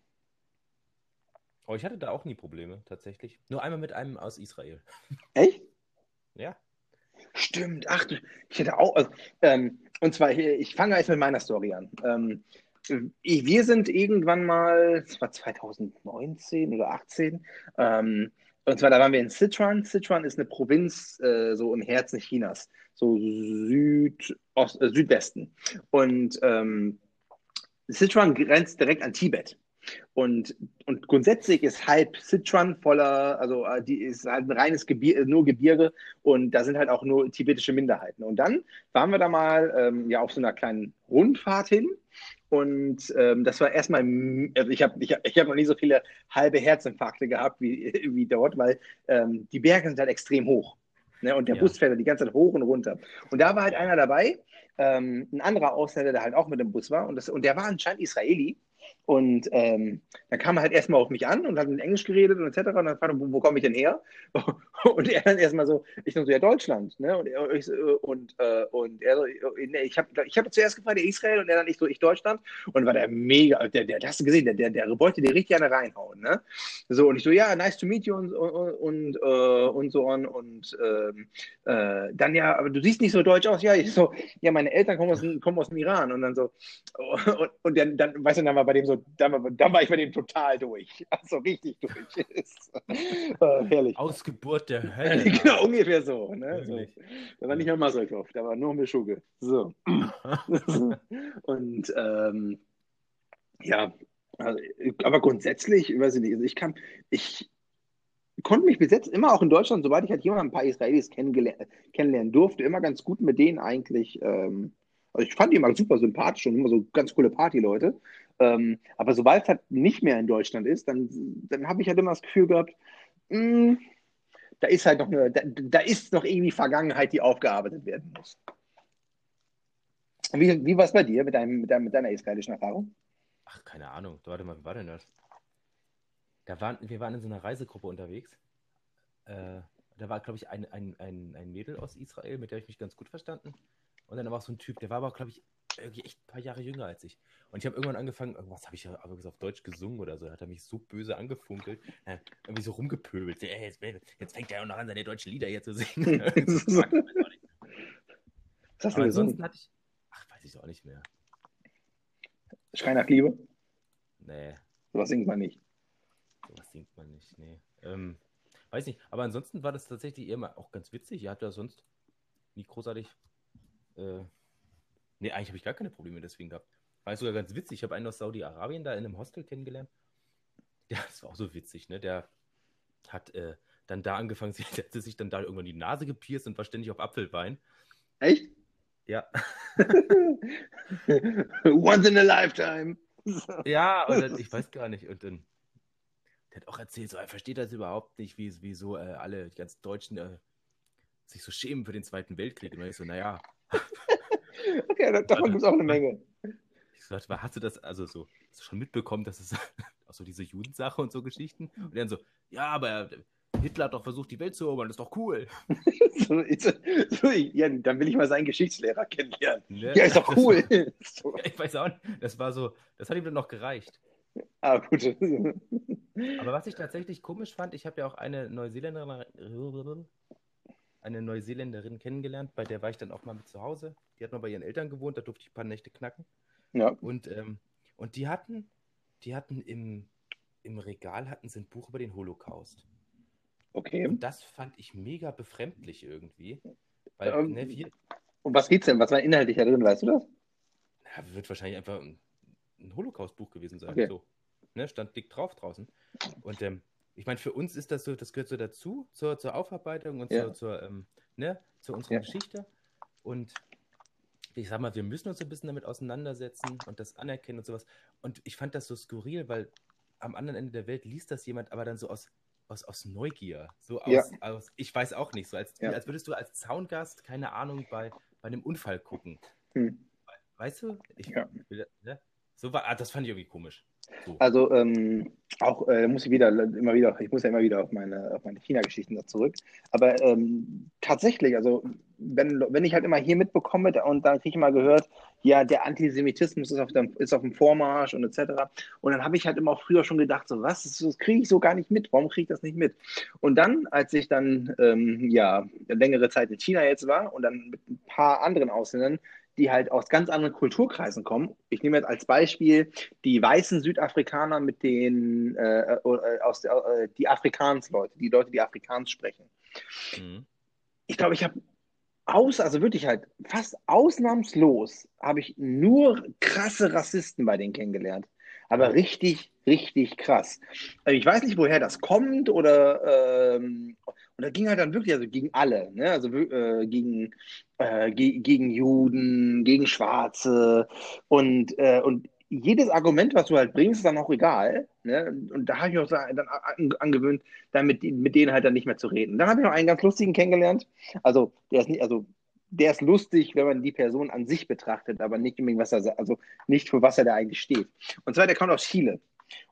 Aber ich hatte da auch nie Probleme, tatsächlich. Nur einmal mit einem aus Israel. *laughs* Echt? Ja. Stimmt, ach, du- ich hätte auch, also, ähm, und zwar, ich, ich fange jetzt mit meiner Story an. Ähm, ich, wir sind irgendwann mal, das war 2019 oder 18, ähm, Und zwar, da waren wir in Sichuan. Sichuan ist eine Provinz äh, so im Herzen Chinas, so Südost, äh, Südwesten. Und ähm, Sichuan grenzt direkt an Tibet. Und, und grundsätzlich ist halb Sichuan voller, also äh, die ist halt ein reines Gebir nur Gebirge und da sind halt auch nur tibetische Minderheiten. Und dann waren wir da mal ähm, ja auf so einer kleinen Rundfahrt hin und ähm, das war erstmal, also ich habe ich hab, ich hab noch nie so viele halbe Herzinfarkte gehabt wie, *laughs* wie dort, weil ähm, die Berge sind halt extrem hoch. Ne? Und der Ja. Bus fährt halt die ganze Zeit hoch und runter. Und da war halt einer dabei, ähm, ein anderer Ausländer, der halt auch mit dem Bus war. Und, das, und der war anscheinend Israeli. Und ähm, dann kam er halt erstmal auf mich an und hat mit Englisch geredet und etc. Und dann fragte wo, wo komme ich denn her? *laughs* Und er dann erstmal so, ich so, ja, Deutschland. Ne? Und, er, ich, und, äh, und er so, ich habe ich hab zuerst gefragt, Israel und er dann, ich so, ich Deutschland. Und war der mega, der, der, hast du gesehen, der, der, der wollte dir richtig eine reinhauen. Ne? So, und ich so, ja, nice to meet you und, und, äh, und so on. Und ähm, äh, dann ja, aber du siehst nicht so deutsch aus. Ja, ich so, ja, meine Eltern kommen aus, kommen aus dem Iran. Und dann so, *laughs* und, und dann, dann, weißt du, dann war bei dem so, dann, war- dann war ich bei dem total durch. *laughs* Also richtig durch. *laughs* äh, herrlich. Ausgeburt der Hölle. *laughs* Genau, ungefähr so. Ne? so. Da war nicht mehr Masselkopf, da war nur Mischugge. So. Und ähm, ja, also, aber grundsätzlich, ich weiß ich nicht, also ich kann, ich konnte mich bis jetzt immer auch in Deutschland, sobald ich halt mal ein paar Israelis kennenlernen durfte, immer ganz gut mit denen eigentlich. Ähm, also ich fand die immer super sympathisch und immer so ganz coole Partyleute. Ähm, aber sobald es halt nicht mehr in Deutschland ist, dann, dann habe ich halt immer das Gefühl gehabt, mh, da ist halt noch eine, da, da ist noch irgendwie Vergangenheit, die aufgearbeitet werden muss. Wie, wie war es bei dir mit, deinem, mit, deinem, mit deiner israelischen Erfahrung? Ach, keine Ahnung. Warte mal, wie war denn das? Da waren, wir waren in so einer Reisegruppe unterwegs. Äh, da war, glaube ich, ein, ein, ein, ein Mädel aus Israel, mit der ich mich ganz gut verstanden. Und dann war auch so ein Typ, der war aber, glaube ich, irgendwie echt ein paar Jahre jünger als ich. Und ich habe irgendwann angefangen, irgendwas habe ich ja auf Deutsch gesungen oder so. Da hat er mich so böse angefunkelt, äh, irgendwie so rumgepöbelt. Ey, jetzt, jetzt fängt er auch noch an, seine deutschen Lieder hier zu singen. *laughs* *laughs* Was hast du aber ansonsten hatte ich, ach, weiß ich auch nicht mehr. Schrei nach Liebe? Nee. Sowas singt man nicht. Sowas singt man nicht, nee. Ähm, weiß nicht, aber ansonsten war das tatsächlich eher mal auch ganz witzig. Ihr habt ja sonst nie großartig. Äh, nee, eigentlich habe ich gar keine Probleme deswegen gehabt. War sogar ganz witzig. Ich habe einen aus Saudi-Arabien da in einem Hostel kennengelernt. *laughs* Ja, das war auch so witzig, ne? Der hat äh, dann da angefangen, *laughs* der hatte sich dann da irgendwann die Nase gepierst und war ständig auf Apfelwein. Echt? Ja. *laughs* Once in a lifetime. Ja, und dann, ich weiß gar nicht. Und dann, der hat auch erzählt, so, er versteht das überhaupt nicht, wie, wie so äh, alle, die ganzen Deutschen äh, sich so schämen für den Zweiten Weltkrieg. Und dann ich so, naja, Okay, da- davon gibt es auch eine Menge. ich so, was, hast du das, also so, du schon mitbekommen, dass es *laughs* auch so diese Judensache und so Geschichten? Und dann so, ja, aber Hitler hat doch versucht, die Welt zu erobern, das ist doch cool. *laughs* So, so, ja, dann will ich mal seinen Geschichtslehrer kennenlernen. Ne? Ja, ist doch Das- cool. *laughs* So, Ja, ich weiß auch nicht, das war so, das hat ihm dann noch gereicht. ah, gut. Aber was ich tatsächlich komisch fand, ich habe ja auch eine Neuseeländerin, eine Neuseeländerin kennengelernt, bei der war ich dann auch mal mit zu Hause. Die hat noch bei ihren Eltern gewohnt, da durfte ich ein paar Nächte knacken. Ja, Und, ähm, und die hatten, die hatten im, im Regal hatten sie ein Buch über den Holocaust. okay. Und das fand ich mega befremdlich irgendwie. Weil, Ähm, ne, wir, Und was geht's denn? Was war inhaltlich da drin, weißt du das? ja, wird wahrscheinlich einfach ein, ein Holocaust-Buch gewesen sein. Okay. So. Ne, stand dick drauf draußen. Und ähm, ich meine, für uns ist das so, das gehört so dazu, zur, zur Aufarbeitung und Ja. zur, zur, ähm, ne, zu unserer Ja. Geschichte. Und ich sag mal, wir müssen uns ein bisschen damit auseinandersetzen und das anerkennen und sowas. Und ich fand das so skurril, weil am anderen Ende der Welt liest das jemand aber dann so aus, aus, aus Neugier. So aus, Ja. aus, ich weiß auch nicht, so als, als würdest du als Zaungast, keine Ahnung, bei, bei einem Unfall gucken. Hm. Weißt du? Ich, ne? So war, ah, das fand ich irgendwie komisch. So. Also ähm, auch äh, muss ich wieder immer wieder, ich muss ja immer wieder auf meine, auf meine China-Geschichten da zurück. Aber ähm, tatsächlich, also wenn, wenn ich halt immer hier mitbekomme und dann kriege ich mal gehört, ja, der Antisemitismus ist auf dem, ist auf dem Vormarsch und etc. Und dann habe ich halt immer auch früher schon gedacht, so was, das kriege ich so gar nicht mit. Warum kriege ich das nicht mit? Und dann, als ich dann ähm, ja längere Zeit in China jetzt war und dann mit ein paar anderen Ausländern, die halt aus ganz anderen Kulturkreisen kommen. Ich nehme jetzt als Beispiel die weißen Südafrikaner mit den, äh, äh, aus der, äh, die Afrikaans-Leute, die Leute, die Afrikaans sprechen. Mhm. Ich glaube, ich habe aus, also wirklich halt fast ausnahmslos habe ich nur krasse Rassisten bei denen kennengelernt. Aber richtig, richtig krass. Also ich weiß nicht, woher das kommt oder ähm, und da ging halt dann wirklich, also gegen alle, ne? also äh, gegen, äh, ge gegen Juden, gegen Schwarze und, äh, und jedes Argument, was du halt bringst, ist dann auch egal. Ne? Und da habe ich auch dann an, angewöhnt, dann mit, mit denen halt dann nicht mehr zu reden. Dann habe ich noch einen ganz lustigen kennengelernt. Also der ist nicht, also der ist lustig, wenn man die Person an sich betrachtet, aber nicht unbedingt, was er, also nicht für was er da eigentlich steht. Und zwar, der kommt aus Chile.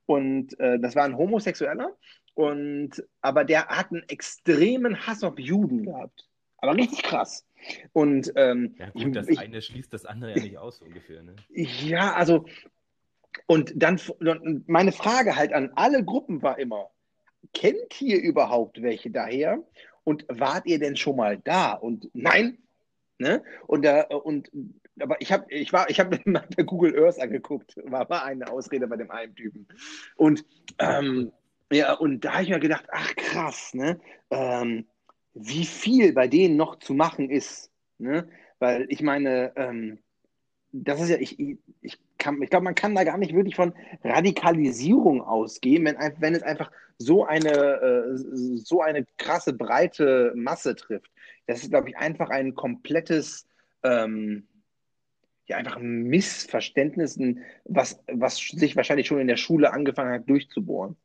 Und äh, das war ein Homosexueller. Und, aber der hat einen extremen Hass auf Juden gehabt. Aber richtig krass. Und ähm, Ja, gut, das ich, eine schließt das andere ja nicht aus, so ungefähr. Ne? ja, also, und dann meine Frage halt an alle Gruppen war immer: Kennt ihr überhaupt welche daher? Und wart ihr denn schon mal da? Und nein, ne? Und da, und aber ich habe ich war, ich habe mir *laughs* bei Google Earth angeguckt, war mal eine Ausrede bei dem einen Typen. Und ähm, ja, und da habe ich mir gedacht, ach krass, ne? Ähm, wie viel bei denen noch zu machen ist, ne? Weil ich meine, ähm, das ist ja, ich, ich, ich, glaube, man kann da gar nicht wirklich von Radikalisierung ausgehen, wenn, wenn es einfach so eine, äh, so eine krasse, breite Masse trifft. Das ist, glaube ich, einfach ein komplettes, ähm, ja, einfach ein Missverständnis, ein- was, was sich wahrscheinlich schon in der Schule angefangen hat durchzubohren.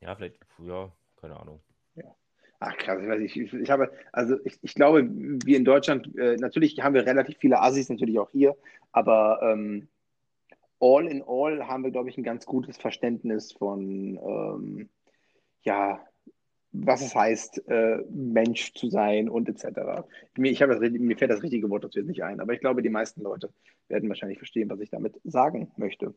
Ja, vielleicht, ja, keine Ahnung. Ach krass, ich weiß nicht. Ich, ich habe, also ich, ich glaube, wir in Deutschland, äh, natürlich haben wir relativ viele Assis, natürlich auch hier, aber ähm, all in all haben wir, glaube ich, ein ganz gutes Verständnis von, ähm, ja, was es heißt, äh, Mensch zu sein und etc. Mir, ich das, mir fällt das richtige Wort dazu jetzt nicht ein, aber ich glaube, die meisten Leute werden wahrscheinlich verstehen, was ich damit sagen möchte.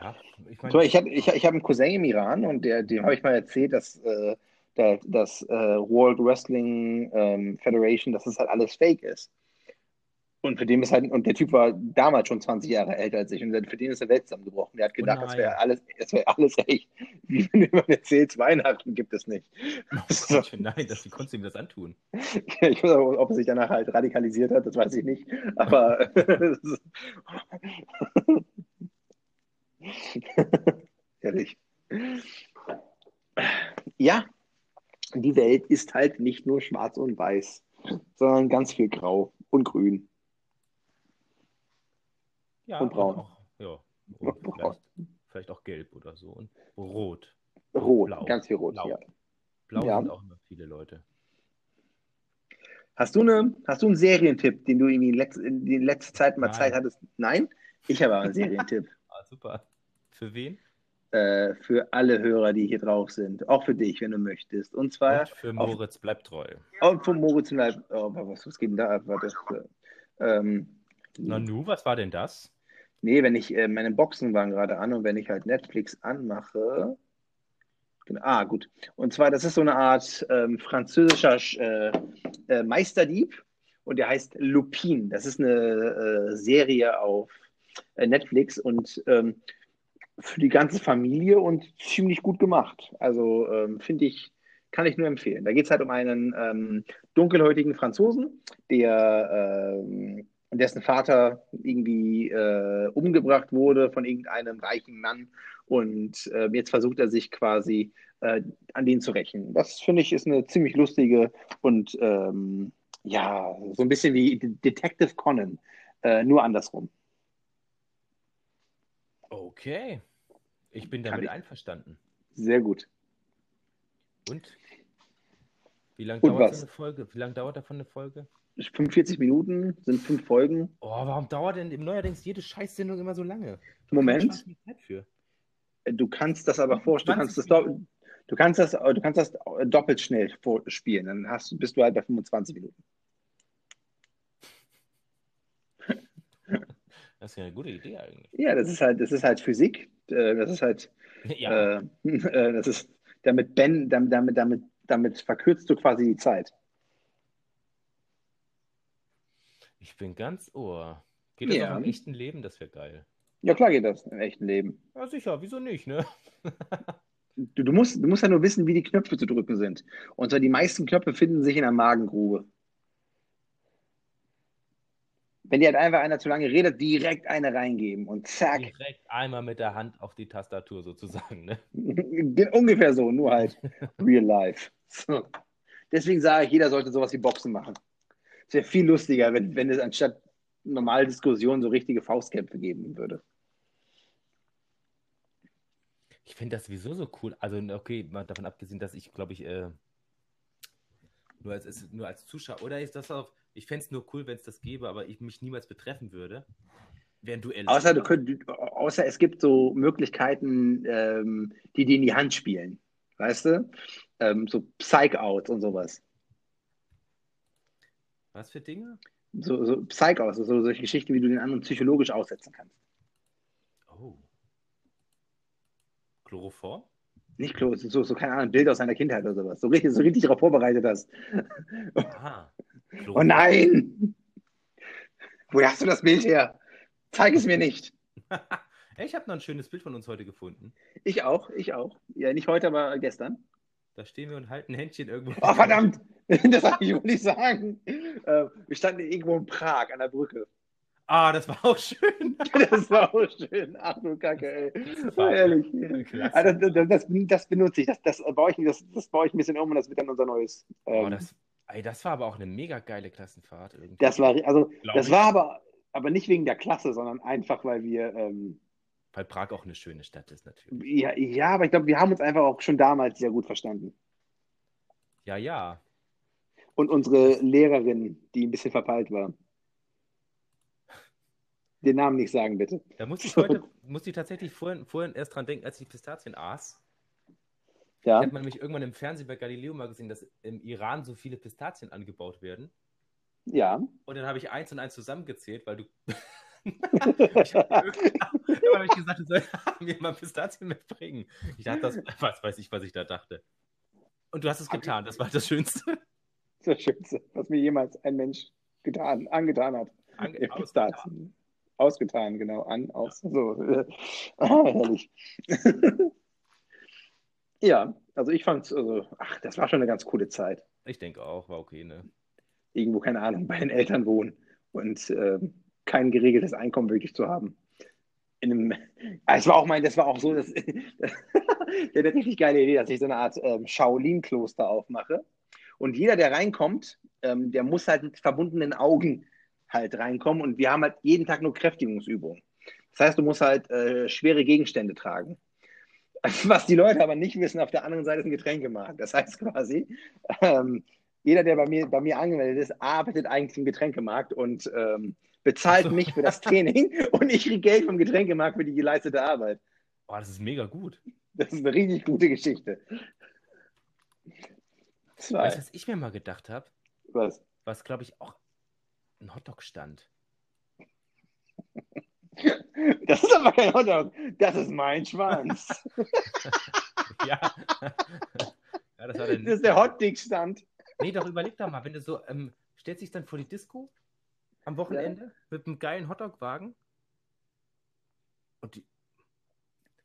Ja, ich meine, So, ich habe ich, ich hab einen Cousin im Iran und der, dem habe ich mal erzählt, dass äh, der, das äh, World Wrestling ähm, Federation, dass das halt alles fake ist. Und für den ist halt, und der Typ war damals schon 20 Jahre älter als ich und für den ist der Welt zusammengebrochen. Der hat gedacht, das nein. wäre alles, das wäre alles echt. Wie wenn man erzählt, Weihnachten gibt es nicht. oh Gott, nein, das, wie konntest du ihm das antun? *laughs* Ich weiß auch, ob er sich danach halt radikalisiert hat, das weiß ich nicht. Aber *laughs* *laughs* ehrlich. Ja, die Welt ist halt nicht nur schwarz und weiß, sondern ganz viel grau und grün. Ja, Und braun. Auch, ja, Und *laughs* und braun. vielleicht, vielleicht auch gelb oder so. Und rot. Rot, Blau. ganz viel rot. Blau. Ja. Blau Ja. sind auch immer viele Leute. Hast du, eine, hast du einen Serientipp, den du in, letz, in die letzte Zeit mal Nein. Zeit hattest? Nein? Ich habe aber einen *laughs* Serientipp. Ah, super. Für wen? äh, für alle Hörer, die hier drauf sind. Auch für dich, wenn du möchtest. Und zwar Und für auf- Moritz bleibt treu. auch von Moritz und Leib. Oh, was, was geht denn da ab? Warte, äh, ähm, Na nu, was war denn das? Nee, wenn ich, äh, meine Boxen waren gerade an und wenn ich halt Netflix anmache. Genau, ah, gut. Und zwar, das ist so eine Art ähm, französischer äh, äh, Meisterdieb und der heißt Lupin. Das ist eine äh, Serie auf äh, Netflix und ähm, für die ganze Familie und ziemlich gut gemacht. Also ähm, finde ich, kann ich nur empfehlen. Da geht es halt um einen ähm, dunkelhäutigen Franzosen, der ähm, dessen Vater irgendwie äh, umgebracht wurde von irgendeinem reichen Mann und äh, jetzt versucht er sich quasi äh, an den zu rächen. Das finde ich ist eine ziemlich lustige und ähm, ja, so ein bisschen wie Detective Conan, äh, nur andersrum. Okay. Ich bin damit ich- einverstanden. Sehr gut. Und? Wie lange dauert was? so eine Folge? Wie lange dauert davon eine Folge? 45 Minuten sind fünf Folgen. Oh, warum dauert denn neuerdings jede Scheißsendung immer so lange? Moment. Zeit für. Du kannst das aber vorstellen, du kannst 20 das, dopp- du kannst das, du kannst das doppelt schnell vorspielen. Dann hast, du- bist du halt bei 25 Minuten. *laughs* Das ist ja eine gute Idee eigentlich. Ja, das ist halt, das ist halt Physik. Äh, Das ist halt, Ja, äh, *laughs* äh, das ist, damit Ben, damit, damit, damit damit verkürzt du quasi die Zeit. Ich bin ganz ohr. Geht das Ja. auch im echten Leben? Das wäre geil. Ja, klar geht das im echten Leben. Ja, sicher, wieso nicht, ne? *laughs* Du, du, musst, du musst ja nur wissen, wie die Knöpfe zu drücken sind. Und zwar die meisten Knöpfe finden sich in der Magengrube. Wenn dir halt einfach einer zu lange redet, direkt eine reingeben und zack. Direkt einmal mit der Hand auf die Tastatur sozusagen, ne? Ungefähr so, nur halt *laughs* real life. So. Deswegen sage ich, jeder sollte sowas wie Boxen machen. Es wäre viel lustiger, wenn, wenn es anstatt normale Diskussionen so richtige Faustkämpfe geben würde. Ich finde das sowieso so cool. Also, okay, mal davon abgesehen, dass ich, glaube ich, äh, nur, als, nur als Zuschauer, oder ist das auch, ich fände es nur cool, wenn es das gäbe, aber ich mich niemals betreffen würde. Ein Duell. Außer, du könnt, außer es gibt so Möglichkeiten, ähm, die dir in die Hand spielen. Weißt du? Ähm, so Psych-Outs und sowas. Was für Dinge? So, so Psych-Outs, so solche Geschichten, wie du den anderen psychologisch aussetzen kannst. Oh. Chloroform? Nicht Klo, so, so, keine Ahnung, Bilder aus deiner Kindheit oder sowas. So richtig, so richtig darauf vorbereitet hast. Aha. *laughs* Oh nein! Woher hast du das Bild her? Zeig es mir nicht. *laughs* Ich habe noch ein schönes Bild von uns heute gefunden. Ich auch, ich auch. Ja, nicht heute, aber gestern. Da stehen wir und halten Händchen irgendwo. Oh, verdammt! *laughs* Das darf ich wohl nicht sagen. Äh, wir standen irgendwo in Prag an der Brücke. Ah, das war auch schön. *laughs* Das war auch schön. Ach du Kacke, ey. Das Oh, war ehrlich. Ah, das, das, das, benutze ich. Das, das, baue ich das, das baue ich ein bisschen um und das wird dann unser neues. Oh, Ähm, das, ey, das war aber auch eine mega geile Klassenfahrt. Irgendwie. das war, also, Glaub das ich. war aber, aber nicht wegen der Klasse, sondern einfach, weil wir. Ähm, Weil Prag auch eine schöne Stadt ist, natürlich. ja, ja, aber ich glaube, wir haben uns einfach auch schon damals sehr gut verstanden. Ja, ja. Und unsere Lehrerin, die ein bisschen verpeilt war. Den Namen nicht sagen, bitte. Da musste ich heute, musste ich tatsächlich vorhin, vorhin erst dran denken, als ich Pistazien aß. Ja. Da hat man nämlich irgendwann im Fernsehen bei Galileo mal gesehen, dass im Iran so viele Pistazien angebaut werden. Ja. Und dann habe ich eins und eins zusammengezählt, weil du. Ich habe hab ich gesagt, du sollst *laughs* mir mal Pistazien mitbringen. Ich dachte, das, *laughs* was weiß ich, was ich da dachte. Und du hast es getan, das war das Schönste. Das Schönste, was mir jemals ein Mensch getan, angetan hat. Ange- Ja, Pistazien. Ausgetan, genau. An, aus. So. äh, *laughs* Ah, herrlich. ja, also ich fand also, ach, das war schon eine ganz coole Zeit. Ich denke auch, war okay, ne? Irgendwo, keine Ahnung, bei den Eltern wohnen und ähm, kein geregeltes Einkommen wirklich zu haben. In einem, es war auch mein, das war auch so, dass, *laughs* hat eine richtig geile Idee, dass ich so eine Art ähm, Shaolin-Kloster aufmache. Und jeder, der reinkommt, ähm, der muss halt mit verbundenen Augen halt reinkommen. Und wir haben halt jeden Tag nur Kräftigungsübungen. Das heißt, du musst halt äh, schwere Gegenstände tragen. *laughs* Was die Leute aber nicht wissen, auf der anderen Seite ist ein Getränkemarkt. Das heißt quasi, ähm, jeder, der bei mir, bei mir angemeldet ist, arbeitet eigentlich im Getränkemarkt und ähm, bezahlt Ach so. mich für das *laughs* Training und ich kriege Geld vom Getränkemarkt für die geleistete Arbeit. Oh, das ist mega gut. Das ist eine richtig gute Geschichte. Zwei. Weißt du, was ich mir mal gedacht habe? Was? Was, glaube ich, auch ein Hotdog stand. Das ist aber kein Hotdog. Das ist mein Schwanz. *laughs* ja. ja, das Das ist der Hotdog-Stand. Nee, doch überleg doch mal, wenn du so, ähm, stellst dich dann vor die Disco am Wochenende mit einem geilen Hotdog-Wagen und die,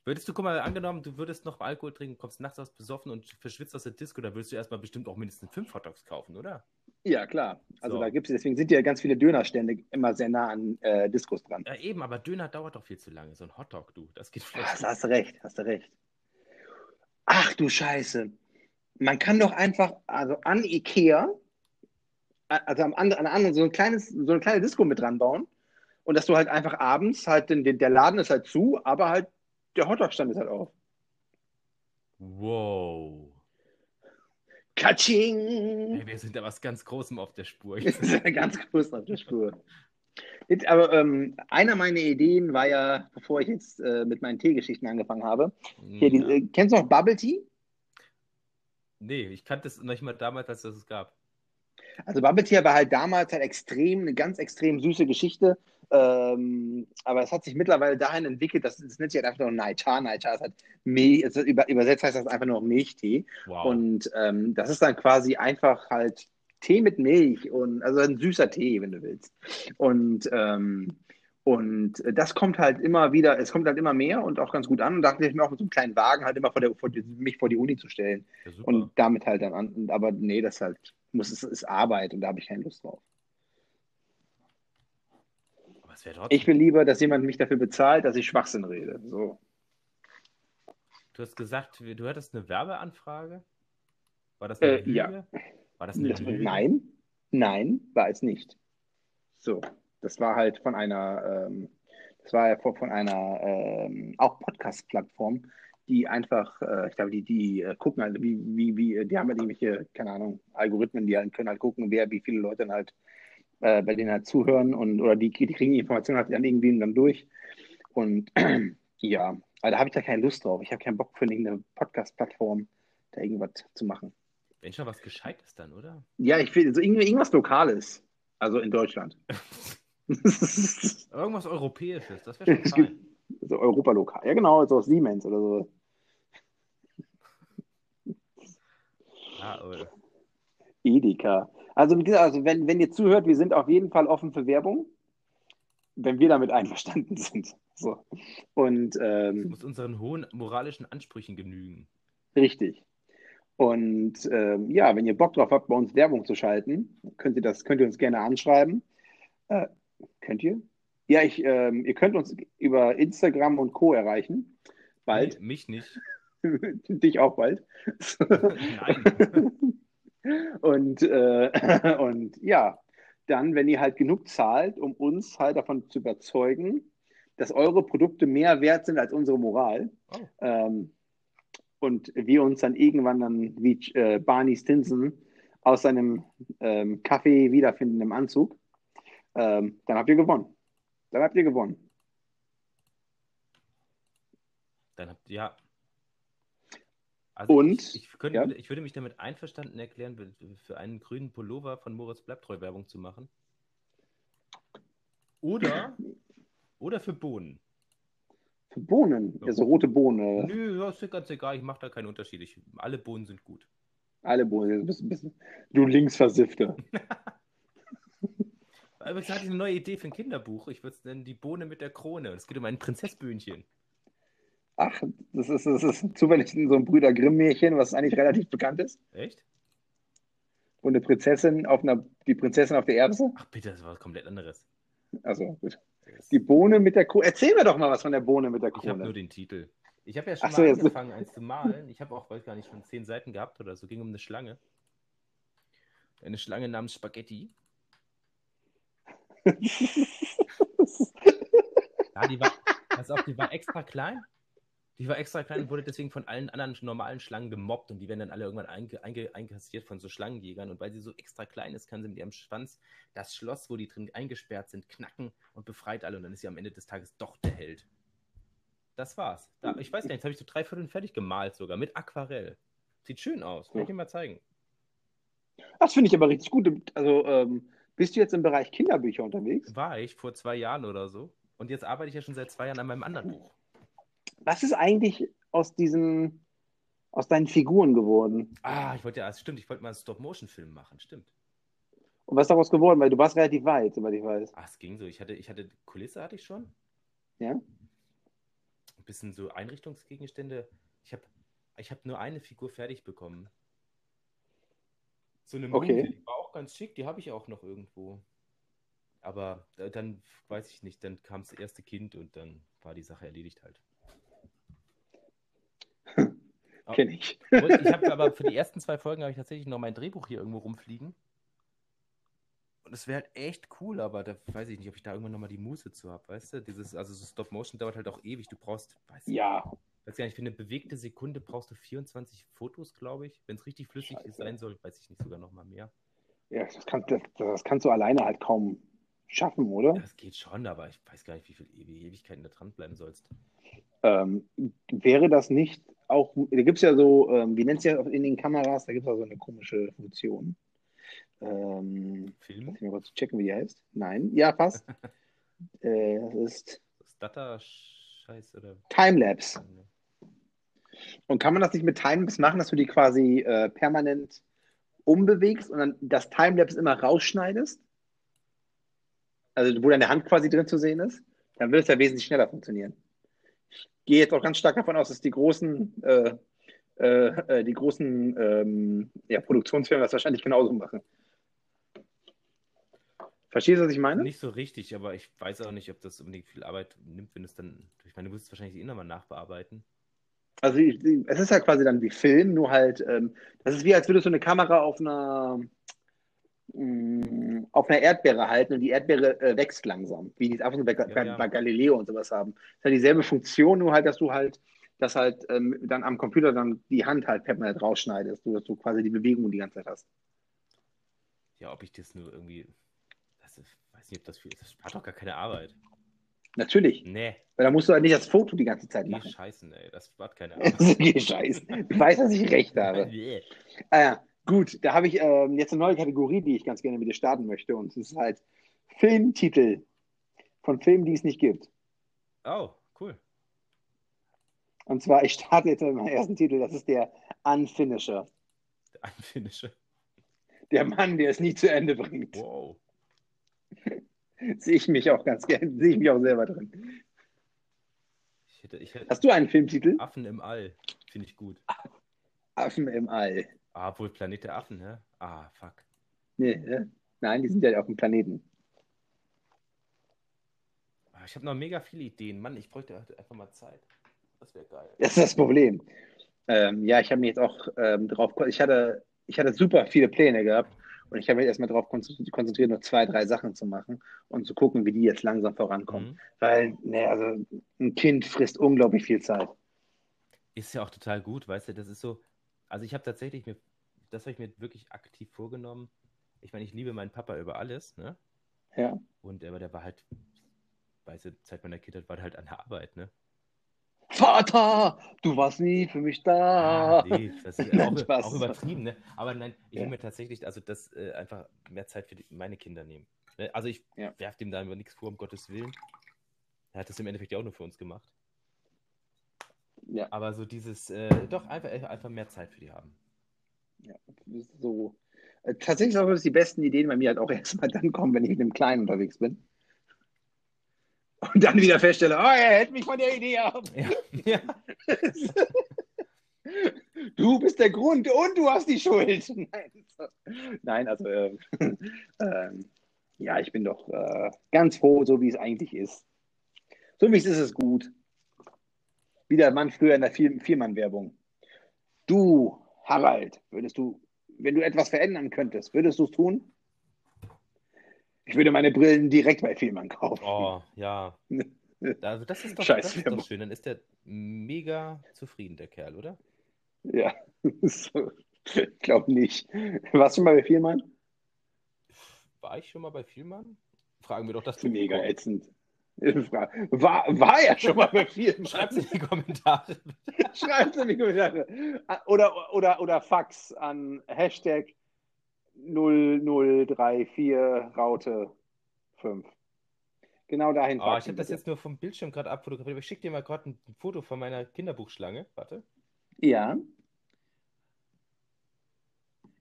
würdest du, guck mal, angenommen, du würdest noch Alkohol trinken, kommst nachts aus besoffen und verschwitzt aus der Disco, da würdest du erstmal bestimmt auch mindestens fünf Hotdogs kaufen, oder? Ja, klar. Also So. da gibt es, deswegen sind ja ganz viele Dönerstände immer sehr nah an äh, Diskos dran. Ja, eben, aber Döner dauert doch viel zu lange. So ein Hotdog, du, das geht vielleicht. Hast, hast du recht, hast du recht. Ach du Scheiße. Man kann doch einfach, also an Ikea, also am anderen, an der anderen so ein kleines, so eine kleine Disco mit dran bauen und dass du halt einfach abends halt, den, den, der Laden ist halt zu, aber halt der Hotdog-Stand ist halt auf. Wow. Katsching! Ey, wir sind da was ganz Großem auf der Spur. Das ist ja ganz groß auf der Spur. Jetzt, Aber ähm, einer meiner Ideen war ja, bevor ich jetzt äh, mit meinen Teegeschichten angefangen habe, hier, die, Ja. äh, kennst du noch Bubble Tea? Nee, ich kannte es noch nicht mal damals, als es es gab. Also Bubble war halt damals halt extrem, eine ganz extrem süße Geschichte. Ähm, aber es hat sich mittlerweile dahin entwickelt, dass es nennt sich halt einfach nur Naicha. Naicha ist halt Milch, es ist über, übersetzt heißt das einfach nur Milchtee. Wow. Und ähm, das ist dann quasi einfach halt Tee mit Milch und also ein süßer Tee, wenn du willst. Und ähm, und das kommt halt immer wieder, es kommt halt immer mehr und auch ganz gut an. Und da dachte ich mir auch mit so einem kleinen Wagen halt immer vor der, vor die, mich vor die Uni zu stellen ja, und damit halt dann an. Aber nee, das halt muss es ist Arbeit und da habe ich keine Lust drauf. Ich will lieber, dass jemand mich dafür bezahlt, dass ich Schwachsinn rede. So. Du hast gesagt, du hattest eine Werbeanfrage? War das Äh, eine ja. Lüge? War das eine Das, Lüge? nein, nein, war es nicht. So, das war halt von einer, ähm, das war ja von, von einer ähm, auch Podcast-Plattform, die einfach, äh, ich glaube, die, die äh, gucken halt, wie, wie, wie, die haben halt irgendwelche, keine Ahnung, Algorithmen, die halt können halt gucken, wer, wie viele Leute dann halt äh, bei denen halt zuhören und oder die, die kriegen die Informationen halt dann irgendwie dann durch. Und *clears throat* ja, aber da habe ich da keine Lust drauf. Ich habe keinen Bock für irgendeine Podcast-Plattform da irgendwas zu machen. Wenn schon was Gescheites dann, oder? Ja, ich will so irgendwas Lokales. Also in Deutschland. *laughs* *laughs* Irgendwas Europäisches, das wäre schon fein. so Europa-lokal. Ja, genau, so aus Siemens oder so. Oder? Edeka. Also, also wenn, wenn ihr zuhört, wir sind auf jeden Fall offen für Werbung, wenn wir damit einverstanden *laughs* sind. So. Und Es ähm, muss unseren hohen moralischen Ansprüchen genügen. richtig. Und ähm, ja, wenn ihr Bock drauf habt, bei uns Werbung zu schalten, könnt ihr das, könnt ihr uns gerne anschreiben. Äh, könnt ihr? Ja, ich, ähm, ihr könnt uns über Instagram und Co. erreichen. Bald. Nee, mich nicht. *laughs* Dich auch bald. *laughs* Und, äh, *laughs* und ja, dann, wenn ihr halt genug zahlt, um uns halt davon zu überzeugen, dass eure Produkte mehr wert sind als unsere Moral, Oh. ähm, und wir uns dann irgendwann dann wie äh, Barney Stinson aus seinem ähm, Kaffee wiederfinden im Anzug, ähm, dann habt ihr gewonnen. Dann habt ihr gewonnen. Dann habt ihr ja. Also Und? ich, ich, könnte, Ja? ich würde mich damit einverstanden erklären, für einen grünen Pullover von Moritz Bleibtreu Werbung zu machen. Oder, oder für Bohnen. Für Bohnen, Ja. also rote Bohnen, Nö, das ist ganz egal, ich mache da keinen Unterschied. Ich, alle Bohnen sind gut. alle Bohnen, du, bist ein bisschen, du Linksversiffter. Übrigens *laughs* hatte ich eine neue Idee für ein Kinderbuch. Ich würde es nennen Die Bohne mit der Krone. Es geht um ein Prinzessböhnchen. Ach, das ist, das ist zufällig so ein Brüder Grimm-Märchen, was eigentlich relativ bekannt ist. Echt? Wo eine Prinzessin auf einer, die Prinzessin auf der Erbse. Ach bitte, das war was komplett anderes. Also, gut. Die Bohne mit der Krone. Erzähl mir doch mal was von der Bohne mit der Ich habe nur Krone. den Titel. Ich habe ja schon Ach so, mal jetzt- angefangen, eins zu malen. Ich habe auch, weiß gar nicht, schon zehn Seiten gehabt oder so. Ging um eine Schlange. Eine Schlange namens Spaghetti. *laughs* Ja, die war, pass auf, die war extra klein. Die war extra klein und wurde deswegen von allen anderen normalen Schlangen gemobbt und die werden dann alle irgendwann einge, einge, einkassiert von so Schlangenjägern. Und weil sie so extra klein ist, kann sie mit ihrem Schwanz das Schloss, wo die drin eingesperrt sind, knacken und befreit alle. Und dann ist sie am Ende des Tages doch der Held. Das war's. Da, ich weiß gar nicht, das habe ich so drei Viertel fertig gemalt sogar, mit Aquarell. Sieht schön aus. Kann ich dir mal zeigen. Das finde ich aber richtig gut. Also, ähm, bist du jetzt im Bereich Kinderbücher unterwegs? War ich vor zwei Jahren oder so. Und jetzt arbeite ich ja schon seit zwei Jahren an meinem anderen Buch. Was ist eigentlich aus diesen, aus deinen Figuren geworden? Ah, ich wollte ja, stimmt, ich wollte mal einen Stop-Motion-Film machen, stimmt. Und was ist daraus geworden? Weil du warst relativ weit, soweit ich weiß. Ah, es ging so. Ich hatte, ich hatte Kulisse hatte ich schon. Ja? Ein bisschen so Einrichtungsgegenstände. Ich habe ich hab nur eine Figur fertig bekommen. So eine Mumie, Okay. die war auch ganz schick, die habe ich auch noch irgendwo. Aber äh, dann, weiß ich nicht, dann kam das erste Kind und dann war die Sache erledigt halt. Kenn ich. Ich habe *laughs* aber für die ersten zwei Folgen habe ich tatsächlich noch mein Drehbuch hier irgendwo rumfliegen. Und es wäre halt echt cool, aber da weiß ich nicht, ob ich da irgendwann nochmal die Muße zu habe, weißt du? Dieses, also so Stop Motion dauert halt auch ewig. Du brauchst, weiß ich, Ja, weiß gar nicht, für eine bewegte Sekunde brauchst du 24 Fotos, glaube ich. Wenn es richtig flüssig Scheiße. sein soll, weiß ich nicht, sogar nochmal mehr. ja das, kannst, das, das kannst du alleine halt kaum schaffen, oder? Ja, das geht schon, aber ich weiß gar nicht, wie viel Ewi- Ewigkeiten da dranbleiben sollst. Ähm, wäre das nicht auch, da gibt es ja so, ähm, wie nennt es ja in den Kameras, da gibt es ja so eine komische Funktion. Ähm, Film? lass mich mal kurz checken, wie die heißt. Nein, ja, fast. *laughs* Äh, das ist Ist Data-Scheiß oder. Timelapse. Und kann man das nicht mit Timelapse machen, dass du die quasi äh, permanent umbewegst und dann das Timelapse immer rausschneidest? Also wo deine Hand quasi drin zu sehen ist? Dann wird es ja wesentlich schneller funktionieren. Ich gehe jetzt auch ganz stark davon aus, dass die großen, äh, äh, äh, die großen ähm, ja, Produktionsfirmen das wahrscheinlich genauso machen. Verstehst du, was ich meine? Nicht so richtig, aber ich weiß auch nicht, ob das unbedingt viel Arbeit nimmt, wenn es dann. Ich meine, du musst es wahrscheinlich eh nochmal nachbearbeiten. Also es ist ja quasi dann wie Film, nur halt, ähm, das ist wie, als würdest du eine Kamera auf einer, mh, auf einer Erdbeere halten und die Erdbeere äh, wächst langsam, wie die es einfach so bei, bei, ja. bei Galileo und sowas haben. Das ist ja dieselbe Funktion, nur halt, dass du halt, dass halt ähm, dann am Computer dann die Hand halt permanent rausschneidest, dass du quasi die Bewegung die ganze Zeit hast. Ja, ob ich das nur irgendwie. Das ist, weiß nicht, ob das viel ist. Das spart doch gar keine Arbeit. Natürlich, Nee, weil da musst du halt nicht das Foto die ganze Zeit die machen. Scheißen, ey. Das spart keine *laughs* Arbeit. Geh Scheiße. Ich weiß, dass ich recht habe. *laughs* Nee. Ah ja, gut, da habe ich ähm, jetzt eine neue Kategorie, die ich ganz gerne mit dir starten möchte. Und es ist halt Filmtitel von Filmen, die es nicht gibt. Oh, cool. Und zwar, ich starte jetzt mit meinem ersten Titel, das ist der Unfinisher. Der Einfinische. Der Mann, der es nie zu Ende bringt. Wow. *laughs* Sehe ich mich auch ganz gerne, sehe ich mich auch selber drin. Ich hätte, ich hätte Hast du einen Filmtitel? Affen im All. Finde ich gut. Affen im All. Ah, wohl Planet der Affen, hä? Ah, fuck. Nee, ne? Nein, die sind ja auf dem Planeten. Ah, Ich habe noch mega viele Ideen. Mann, ich bräuchte halt einfach mal Zeit. Das wäre geil. Das ist das Problem. Ähm, ja, ich habe mich jetzt auch ähm, drauf, ich hatte, ich hatte super viele Pläne gehabt und ich habe mich erstmal darauf konzentriert, nur zwei, drei Sachen zu machen und zu gucken, wie die jetzt langsam vorankommen. Mhm. Weil, ne, also ein Kind frisst unglaublich viel Zeit. Ist ja auch total gut, weißt du, das ist so. Also ich habe tatsächlich mir, das habe ich mir wirklich aktiv vorgenommen. Ich meine, ich liebe meinen Papa über alles, ne? Ja. Und aber der war halt, weißt du, Zeit meiner Kindheit war der halt an der Arbeit, ne? Vater, du warst nie für mich da. Ah, nee, das ist *laughs* Nein, auch, auch übertrieben, ne? Aber nein, ich Ja. will mir tatsächlich, also das äh, einfach mehr Zeit für die, meine Kinder nehmen. Ne? Also ich Ja. werfe dem da immer nichts vor, um Gottes Willen. Er hat das im Endeffekt ja auch nur für uns gemacht. Ja. Aber so dieses, äh, doch einfach, einfach mehr Zeit für die haben. Ja, so. Äh, Tatsächlich auch, dass die besten Ideen bei mir halt auch *laughs* erstmal dann kommen, wenn ich mit einem Kleinen unterwegs bin. Und dann wieder feststelle, oh, er hält mich von der Idee ab. Ja, *laughs* ja. *laughs* Du bist der Grund und du hast die Schuld. Nein. Nein also, äh, ähm, ja, ich bin doch äh, ganz froh, so wie es eigentlich ist. So wie es ist, ist es gut. Wie der Mann früher in der Vier- Viermann-Werbung. Du, Harald, würdest du, wenn du etwas verändern könntest, würdest du es tun? Ich würde meine Brillen direkt bei Vielmann kaufen. Oh, ja. *laughs* Also das ist doch, Scheiß das ist doch schön. Dann ist der mega zufrieden, der Kerl, oder? Ja, *laughs* so. ich glaube nicht. Warst du schon mal bei Vielmann? War ich schon mal bei Vielmann? Fragen wir doch das mega ätzend. War, war er schon mal bei Vielmann? *laughs* Schreibt es in die Kommentare. *laughs* Schreibt es in die Kommentare. Oder, oder, oder Fax an Hashtag 0034 Raute 5. Genau dahin. Oh, ich habe das jetzt nur vom Bildschirm gerade abfotografiert, aber ich schicke dir mal gerade ein Foto von meiner Kinderbuchschlange. Warte. Ja.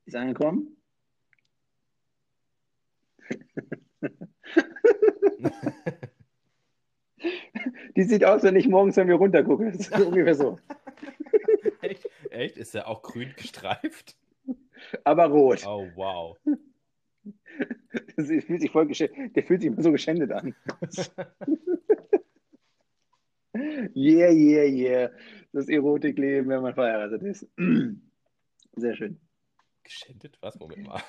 Ist angekommen? *laughs* Die sieht aus, wenn ich morgens, wenn wir runtergucken. Das ist *laughs* ungefähr so. Echt? Echt? Ist er auch grün gestreift? Aber rot. Oh, wow. Das fühlt sich voll der fühlt sich immer so geschändet an. *laughs* Yeah, yeah, yeah. Das Erotikleben, wenn man verheiratet ist. Sehr schön. Geschändet? Was? Moment mal.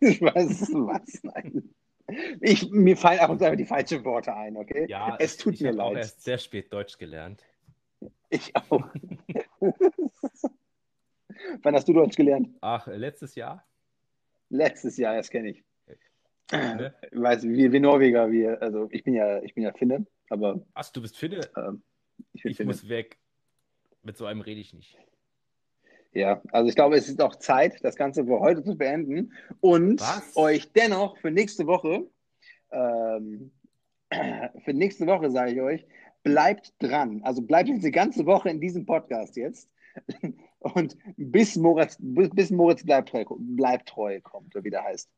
Ich weiß was, nein. Ich, mir fallen ab und zu einfach die falschen Worte ein, okay? Ja, es tut ich mir habe auch leid. erst sehr spät Deutsch gelernt. Ich auch. *laughs* Wann hast du Deutsch gelernt? Ach, äh, letztes Jahr? Letztes Jahr, das kenne ich. Ne? Ich weiß, wir, wir Norweger, wir, also ich bin ja, ich bin ja Finne, aber Ach, du bist Finne? ähm, ich bin Ich Finne. muss weg. Mit so einem rede ich nicht. Ja, also ich glaube, es ist auch Zeit, das Ganze für heute zu beenden und Was? euch dennoch für nächste Woche ähm, *clears throat* für nächste Woche sage ich euch, bleibt dran. Also bleibt jetzt die ganze Woche in diesem Podcast jetzt. *laughs* Und bis Moritz, bis bis Moritz bleibt, treu, bleibt treu kommt, oder wie der heißt.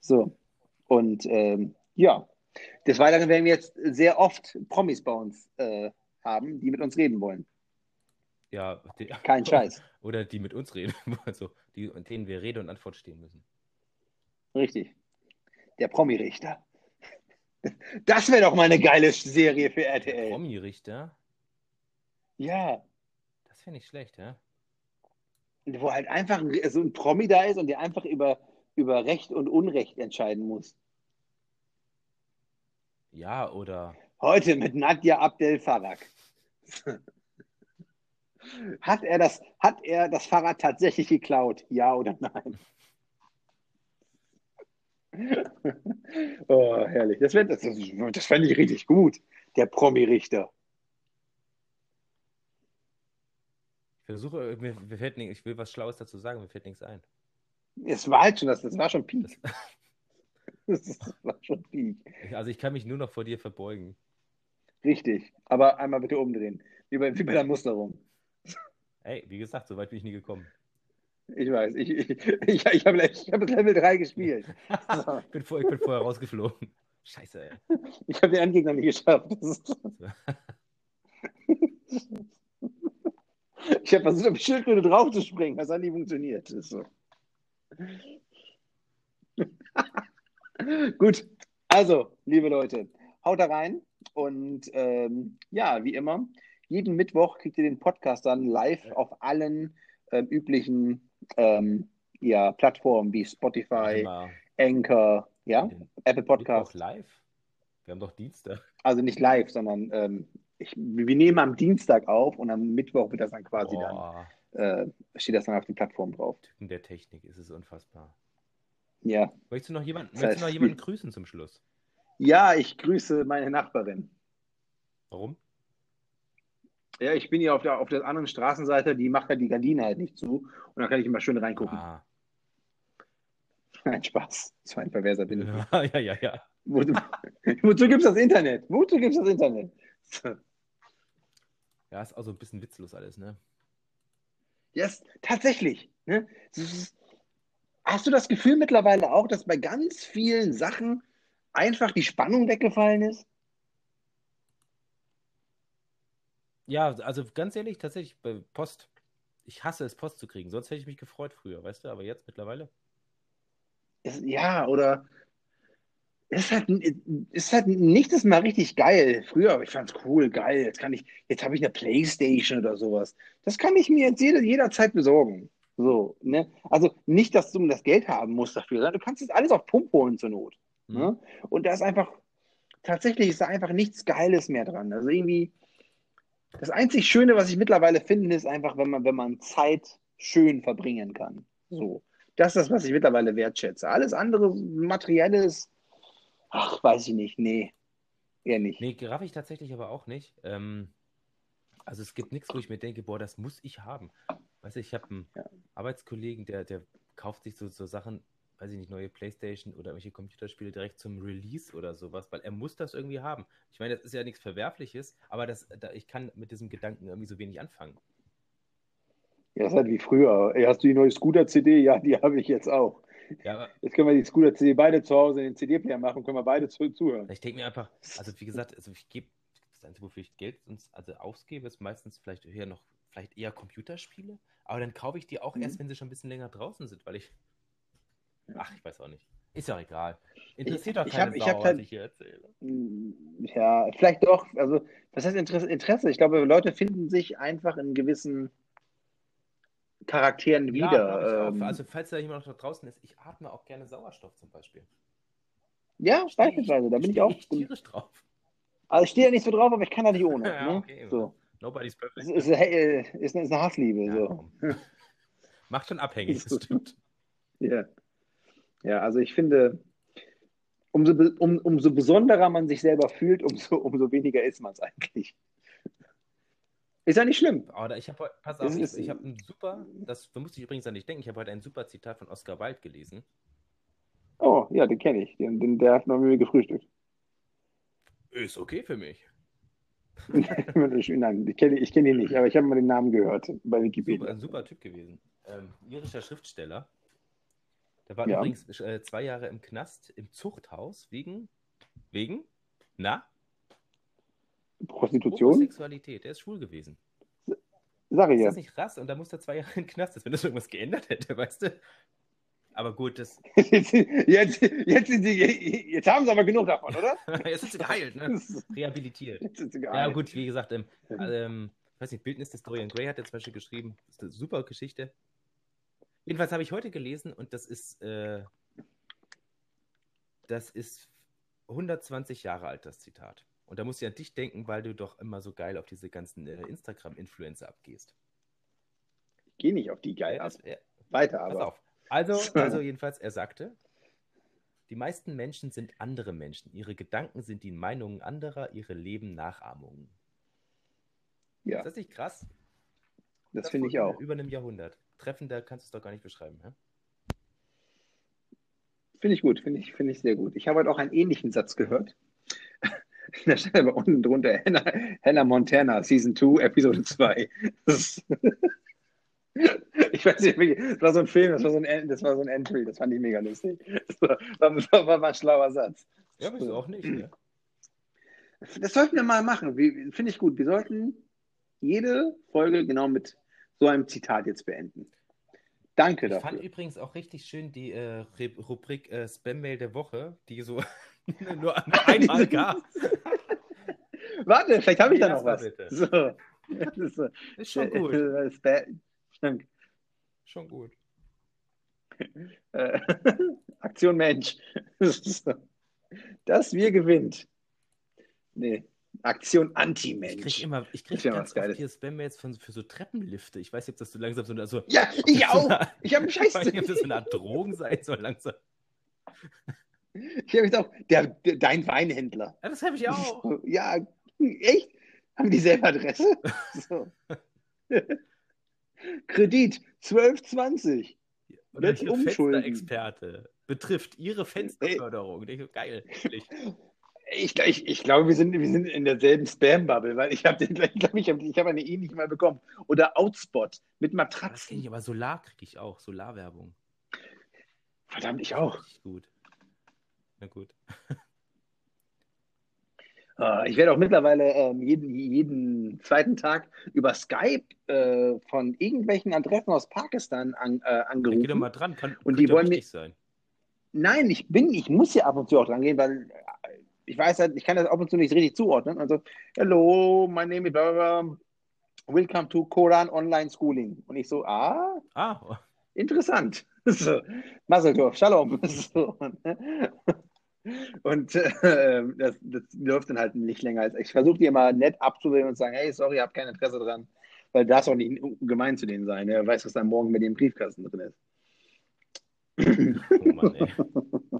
So. Und ähm, ja, des Weiteren werden wir jetzt sehr oft Promis bei uns äh, haben, die mit uns reden wollen. Ja, die, *laughs* Kein Scheiß. *laughs* Oder die mit uns reden, also die, denen wir Rede und Antwort stehen müssen. Richtig. Der Promi-Richter. Das wäre doch mal eine geile Serie für RTL. Promi-Richter, Ja. das wäre nicht schlecht, ja? Wo halt einfach ein- so ein Promi da ist und der einfach über, über Recht und Unrecht entscheiden muss. Ja, oder Heute mit Nadja Abdel Farag. *laughs* Hat er, das, hat er das Fahrrad tatsächlich geklaut? Ja oder nein? *laughs* Oh, herrlich. Das, wär- das, das, das fände ich richtig gut. Der Promi-Richter. ich versuche, mir, mir fällt nicht, ich will was Schlaues dazu sagen, mir fällt nichts ein. Es war halt schon, das, das war schon Peak. Das *laughs* war schon Peak. Also ich kann mich nur noch vor dir verbeugen. Richtig. Aber einmal bitte umdrehen. Wie bei, wie bei der Musterung. Ey, wie gesagt, so weit bin ich nie gekommen. Ich weiß. Ich, ich, ich, habe hab Level 3 gespielt. So. *laughs* ich, bin vor, ich bin vorher rausgeflogen. Scheiße, ey. Ich habe den Endgegner nicht geschafft. *laughs* *laughs* Ich habe versucht, auf die Schildkröte drauf zu springen. Das hat nicht funktioniert. So. Gut. Also, liebe Leute, haut da rein. Und ähm, ja, wie immer, jeden Mittwoch kriegt ihr den Podcast dann live auf allen ähm, üblichen ähm, ja, Plattformen wie Spotify, Anchor, ja, Apple Podcast. live? Wir haben doch Dienstag. Also nicht live, sondern ähm, ich, wir nehmen am Dienstag auf und am Mittwoch wird das dann quasi Boah, dann, äh, steht das dann auf den Plattformen drauf. Typen der Technik, ist es unfassbar. Ja. Möchtest du noch jemanden, Das möchtest du noch heißt, jemanden grüßen zum Schluss? Ja, ich grüße meine Nachbarin. Warum? Ja, ich bin hier auf der, auf der anderen Straßenseite, die macht halt die Gardine halt nicht zu und dann kann ich immer schön reingucken. Ah. *laughs* Nein, Spaß. So ein perverser ich. *laughs* Ja, ja, ja, ja. Wo, wozu *laughs* gibt es das Internet? Wozu gibt es das Internet? Ja, ist auch so ein bisschen witzlos alles, ne? Yes, tatsächlich. Ne? Das ist, hast du das Gefühl mittlerweile auch, dass bei ganz vielen Sachen einfach die Spannung weggefallen ist? Ja, also ganz ehrlich, tatsächlich bei Post. Ich hasse es, Post zu kriegen. Sonst hätte ich mich gefreut früher, weißt du? Aber jetzt mittlerweile. Ist, ja, oder ist halt, ist halt nicht das mal richtig geil. Früher, aber ich fand's cool, geil. Jetzt kann ich, jetzt habe ich eine Playstation oder sowas. Das kann ich mir jetzt jede, jederzeit besorgen. So, ne? Also nicht, dass du das Geld haben musst dafür, sondern du kannst es alles auf Pump holen zur Not. Hm. Ne? Und da ist einfach, tatsächlich ist da einfach nichts Geiles mehr dran. Also irgendwie, das einzig Schöne, was ich mittlerweile finde, ist einfach, wenn man, wenn man Zeit schön verbringen kann. So. Das ist das, was ich mittlerweile wertschätze. Alles andere Materielles, ach, weiß ich nicht. Nee, eher nicht. Nee, raff ich tatsächlich aber auch nicht. Ähm, also es gibt nichts, wo ich mir denke, boah, das muss ich haben. Weißt du, ich habe einen Ja. Arbeitskollegen, der, der kauft sich so, so Sachen, weiß ich nicht, neue Playstation oder irgendwelche Computerspiele direkt zum Release oder sowas, weil er muss das irgendwie haben. Ich meine, das ist ja nichts Verwerfliches, aber das, da, ich kann mit diesem Gedanken irgendwie so wenig anfangen. Ja, das ist halt wie früher. Ey, hast du die neue Scooter-CD? Ja, die habe ich jetzt auch. Ja, aber Jetzt können wir die Scooter-CD beide zu Hause in den CD-Player machen, können wir beide zu, zuhören. ich denke mir einfach, also wie gesagt, also ich gebe, das Einzige, wofür ich Geld sonst, also ausgebe, ist meistens vielleicht eher noch, vielleicht eher Computerspiele, aber dann kaufe ich die auch Mhm. erst, wenn sie schon ein bisschen länger draußen sind, weil ich, ach, ich weiß auch nicht. Ist ja auch egal. Interessiert doch ich keine ich Sau, hab halt- was ich hier erzähle. Ja, vielleicht doch. Also, was heißt Interesse? Interesse? Ich glaube, Leute finden sich einfach in gewissen Charakteren Ja, wieder. ich. Ähm, Also falls da jemand noch da draußen ist, ich atme auch gerne Sauerstoff zum Beispiel. ja, beispielsweise. Da bin ich auch. Ich tierisch drauf. Also, ich stehe ja nicht so drauf, aber ich kann da nicht ohne. *laughs* Ja, ne? okay. So. Nobody's perfect. Ist, äh, ist, eine- ist eine Hassliebe. Ja, so. *laughs* Macht schon abhängig, das stimmt. Ja. Ja, also ich finde, umso, um, umso besonderer man sich selber fühlt, umso, umso weniger ist man es eigentlich. Ist ja nicht schlimm. Aber ich habe pass auf, ich, ist- ich habe ein super, das da musste ich übrigens an dich denken, ich habe heute ein super Zitat von Oscar Wilde gelesen. Oh, ja, den kenne ich. Den, den, der hat noch mit mir gefrühstückt. Ist okay für mich. Nein, *laughs* ich kenne ich kenn ihn nicht, aber ich habe mal den Namen gehört bei Super, Wikipedia. ein super Typ gewesen. Ähm, irischer Schriftsteller. Der war Ja. übrigens äh, zwei Jahre im Knast im Zuchthaus wegen. Wegen? Na? Prostitution? Homosexualität. Der ist schwul gewesen. Sag ich Ist ja. das nicht krass? Und da muss er zwei Jahre in den Knast. Als wenn das irgendwas geändert hätte, weißt du? Aber gut, das. *laughs* Jetzt, jetzt, jetzt, jetzt haben sie aber genug davon, oder? *laughs* Jetzt sind sie geheilt, ne? Rehabilitiert. Jetzt sind sie Ja, geil. gut, wie gesagt, ähm, ähm, ich weiß nicht, Bildnis des Dorian Gray hat er zum Beispiel geschrieben. Das ist eine super Geschichte. Jedenfalls habe ich heute gelesen und das ist, äh, das ist 120 Jahre alt, das Zitat. Und da musst du an dich denken, weil du doch immer so geil auf diese ganzen äh, Instagram-Influencer abgehst. Ich gehe nicht auf die geil ab. das, ja, Weiter pass aber. auf. Also, *laughs* also jedenfalls, er sagte, die meisten Menschen sind andere Menschen. Ihre Gedanken sind die Meinungen anderer, ihre Leben Nachahmungen. Ja, Ist das nicht krass? das finde ich auch. Über einem Jahrhundert. Treffender kannst du es doch gar nicht beschreiben. Hä? Finde ich gut, finde ich, finde ich sehr gut. Ich habe heute auch einen ähnlichen Satz gehört. Da stand aber unten drunter Hannah, Hannah Montana, Season 2, Episode 2. Das ist, *laughs* ich weiß nicht, wie- das war so ein Film, das war so ein, das war so ein Entry, das fand ich mega lustig. Das war, war, war, war ein schlauer Satz. Ja, ist auch nicht. Ne? Das sollten wir mal machen. Finde ich gut. Wir sollten jede Folge genau mit so einem Zitat jetzt beenden. Danke Ich fand dafür. übrigens auch richtig schön die äh, Rubrik äh, Spam-Mail der Woche, die so *laughs* nur, einmal *laughs* gab. Warte, vielleicht habe ich da noch was. So. Das ist so. Ist schon gut. Äh, Spa- Stimmt. Schon gut. Äh, *laughs* Aktion Mensch. Das wir gewinnt. Nee. Aktion Ich Anti-Mensch. krieg immer, ich krieg ganz oft hier Spam-Mails von- für so Treppenlifte. Ich weiß nicht, ob das so langsam so eine, also, Ja, ich das so auch. eine- Ich habe einen *laughs* ich Scheiß. weiß nicht, ob das so eine Art Drogen sein soll langsam. Ich habe jetzt auch. Der, der, dein Weinhändler. Ja, das habe ich auch. Ja, echt? Haben die selber Adresse? *laughs* So. *laughs* Kredit 1220. Oder Jetzt umschulden. Fensterexperte betrifft ihre Fensterförderung. Ich, geil. Ich, ich, ich glaube, wir sind, wir sind in derselben Spam-Bubble, weil ich habe den, ich glaube, ich hab eine ähnliche mal bekommen. Oder Outspot mit Das Matratzen. kenne ich, aber Solar kriege ich auch. Solarwerbung. Verdammt, ich auch. Gut. Na gut. Äh, *laughs* Ich werde auch mittlerweile ähm, jeden, jeden zweiten Tag über Skype äh, von irgendwelchen Adressen aus Pakistan an, äh, Dann geh doch mal angerufen. dran. Kann, Und die wollen mir- sein. Nein, ich bin, ich muss ja ab und zu auch dran gehen, weil ich weiß halt, ich kann das ab und zu nicht richtig zuordnen. Also, hello, my name is blah. Welcome to Koran Online Schooling. Und ich so, ah, Ah, interessant. *laughs* So, Maseltorf, Shalom. *laughs* So, ne? Und äh, das, das läuft dann halt nicht länger als ich versuche die immer nett abzuwählen und zu sagen, hey, sorry, ich habe kein Interesse dran, weil das auch nicht gemein zu denen sein. Wer weiß, was da morgen mit dem Briefkasten drin ist. oh Mann, ey. *laughs*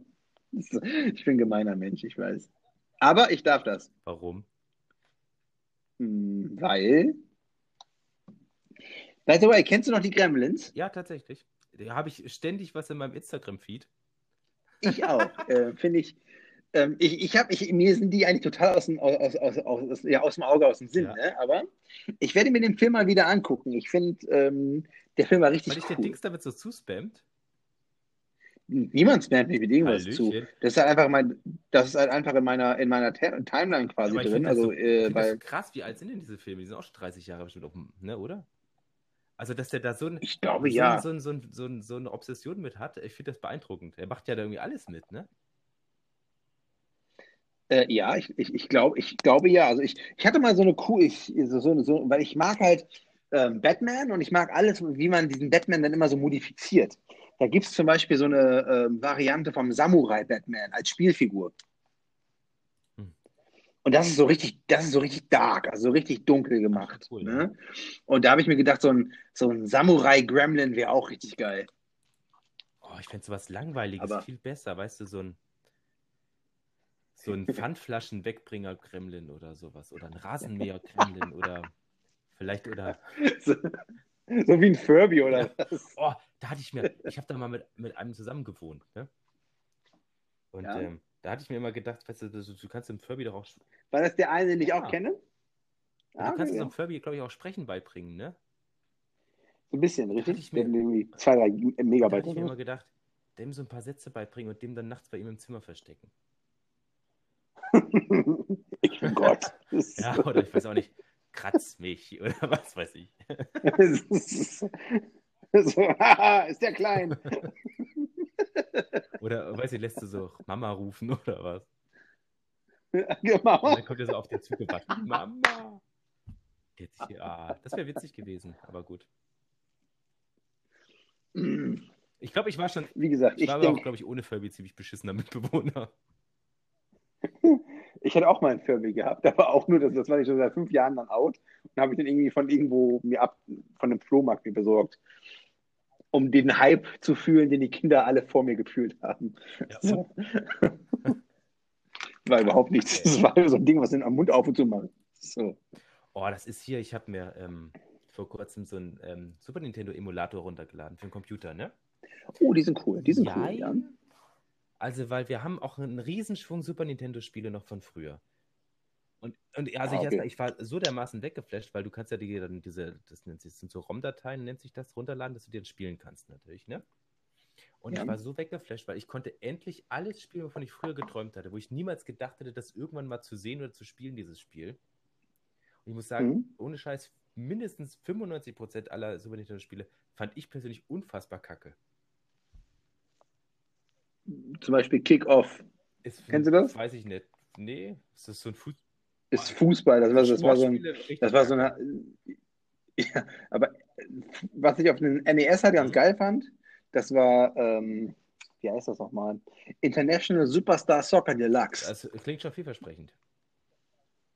*laughs* Ich bin ein gemeiner Mensch, ich weiß. Aber ich darf das. Warum? Hm, Weil. By the way, kennst du noch die Gremlins? Ja, tatsächlich. Da habe ich ständig was in meinem Instagram-Feed. Ich auch. *laughs* äh, Finde ich. Ähm, ich, ich habe, ich, mir sind die eigentlich total aus dem, aus, aus, aus, ja, aus dem Auge, aus dem Sinn, Ja. ne? aber ich werde mir den Film mal wieder angucken. Ich finde, ähm, der Film war richtig Weil ich den cool. Dings damit so zuspammt. Niemand spammt mich mit irgendwas zu. Hallöchen. Das ist halt einfach mein, das ist halt einfach in meiner, in meiner Te- Timeline quasi ich drin. Also, so, äh, das so weil krass, wie alt sind denn diese Filme? Die sind auch schon 30 Jahre bestimmt, dem- ne, oder? Also, dass der da so, ein, ich glaube so, ja. ein- so, ein- so, ein- so, ein- so eine Obsession mit hat, ich finde das beeindruckend. Er macht ja da irgendwie alles mit, ne? Äh, ja, ich, ich, ich glaube, ich glaube ja. Also ich, ich hatte mal so eine Kuh, ich, so, so, so, weil ich mag halt ähm, Batman und ich mag alles, wie man diesen Batman dann immer so modifiziert. Da gibt es zum Beispiel so eine ähm, Variante vom Samurai-Batman als Spielfigur. Hm. Und das ist so richtig, das ist so richtig dark, also so richtig dunkel gemacht. Cool, ne? Und da habe ich mir gedacht, so ein, so ein Samurai-Gremlin wäre auch richtig geil. Oh, ich fände sowas Langweiliges Aber- viel besser, weißt du, so ein so ein *laughs* Pfandflaschen-Wegbringer-Kremlin oder sowas. Oder ein Rasenmäher-Kremlin oder *laughs* vielleicht oder. So, wie ein Furby oder was? Oh, da hatte ich mir, ich habe da mal mit, mit einem zusammen gewohnt, ne? Und Ja. ähm, Da hatte ich mir immer gedacht, weißt du, du, du kannst dem Furby doch auch. Du War das der eine, den ich Ja. auch kenne? Ah, kannst dem ja. Furby, glaube ich, auch Sprechen beibringen, ne? So ein bisschen, richtig? ich mir- irgendwie zwei, drei Da Megabyte. hatte ich mir immer gedacht, dem so ein paar Sätze beibringen und dem dann nachts bei ihm im Zimmer verstecken. *laughs* ich, oh Gott. *laughs* Ja, oder ich weiß auch nicht, kratz mich *laughs* oder was weiß ich. so, *laughs* haha, ist der klein. Oder, weiß ich, lässt du so Mama rufen oder was? *laughs* genau. Und dann kommt er so auf dir zugewandt. Mama! Die hat sich hier, ah, das wäre witzig gewesen, aber gut. Ich glaube, ich war schon, Wie gesagt, ich ich war aber auch, glaube ich, ohne Furby ziemlich beschissener Mitbewohner. Ich hätte auch mal einen Furby gehabt, *laughs* aber auch nur, das, das war ich schon seit fünf Jahren dann out und habe ich dann irgendwie von irgendwo mir ab, von einem Flohmarkt mir besorgt, um den Hype zu fühlen, den die Kinder alle vor mir gefühlt haben. Ja. So. *laughs* war überhaupt nichts. Das war so ein Ding, was den am Mund auf und zu machen. So. Oh, das ist hier, ich habe mir ähm, vor kurzem so einen ähm, Super Nintendo Emulator runtergeladen für den Computer, ne? Oh, die sind cool. Die sind cool, ja. Jein. Also, weil wir haben auch einen Riesenschwung Super Nintendo-Spiele noch von früher. Und, und also Ah, ich, okay. erst, ich war so dermaßen weggeflasht, weil du kannst ja die, dann diese, das nennt sich, das sind so ROM-Dateien, nennt sich das, runterladen, dass du dir dann spielen kannst natürlich, ne? Und Ja. ich war so weggeflasht, weil ich konnte endlich alles spielen, wovon ich früher geträumt hatte, wo ich niemals gedacht hätte, das irgendwann mal zu sehen oder zu spielen, dieses Spiel. Und ich muss sagen, Mhm. ohne Scheiß, mindestens 95% aller Super Nintendo-Spiele fand ich persönlich unfassbar kacke. Zum Beispiel Kick-Off Kennst du das? Weiß ich nicht. Nee, ist das so ein Fuß ist Fußball. Das war, das war so ein, das war so eine. *laughs* Ja, aber was ich auf dem NES halt ganz Mhm. geil fand, das war, ähm, wie heißt das nochmal? International Superstar Soccer Deluxe. Das klingt schon vielversprechend.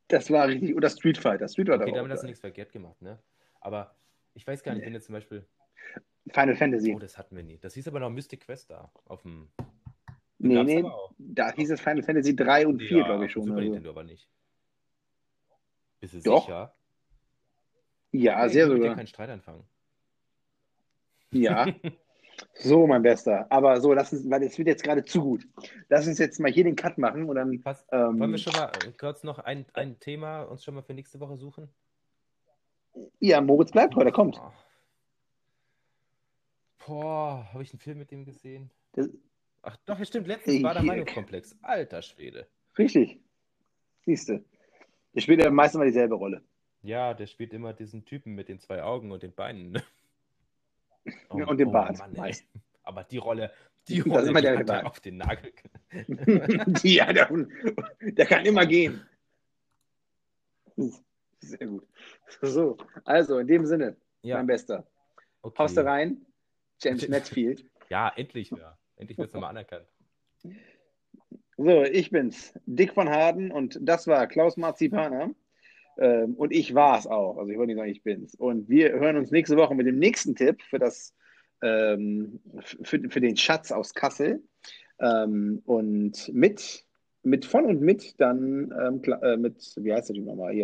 Das war richtig. Oder Street Fighter. Street Fighter Okay, damit hast du nichts verkehrt gemacht, ne? Aber ich weiß gar nicht, wenn jetzt zum Beispiel. Final Fantasy. Oh, das hatten wir nie. Das hieß aber noch Mystic Quest da. Auf dem. Nee, nee. Da hieß es Final Fantasy 3 und 4, Ja, glaube ich schon. Super oder so. Nintendo aber nicht. Bist du Doch. sicher? Ja, Nee, sehr ich will mit dir sogar. keinen Streit anfangen. Ja. *laughs* So, mein Bester. Aber so, lass uns, weil es wird jetzt gerade zu gut. Lass uns jetzt mal hier den Cut machen und dann. Was, Ähm, wollen wir schon mal äh, kurz noch ein, ein Thema uns schon mal für nächste Woche suchen? Ja, Moritz bleibt heute, kommt. Boah, Boah habe ich einen Film mit dem gesehen? Das, Ach doch, ja, stimmt. Letztens war der. Meinungskomplex. Alter Schwede. richtig. Siehst du. Der spielt ja meistens mal dieselbe Rolle. Ja, der spielt immer diesen Typen mit den zwei Augen und den Beinen. ne? *laughs* Oh, und dem Bart, ey. meist. Aber die Rolle, die *laughs* Das Rolle, immer die der hat er Bart. auf den Nagel. ja, *laughs* der, der kann immer gehen. Sehr gut. So, also in dem Sinne, Ja, mein Bester. okay. Haust du rein? James Netfield. Ja, endlich. Ja. Endlich wird es nochmal anerkannt. So, ich bin's, Dick von Harden und das war Klaus Marzipaner. Ähm, und ich war's auch. Also ich wollte nicht sagen, ich bin's. Und wir hören uns nächste Woche mit dem nächsten Tipp für das ähm, für, für den Schatz aus Kassel. Ähm, und mit, mit von und mit dann ähm, äh, mit, wie heißt der Typ nochmal hier?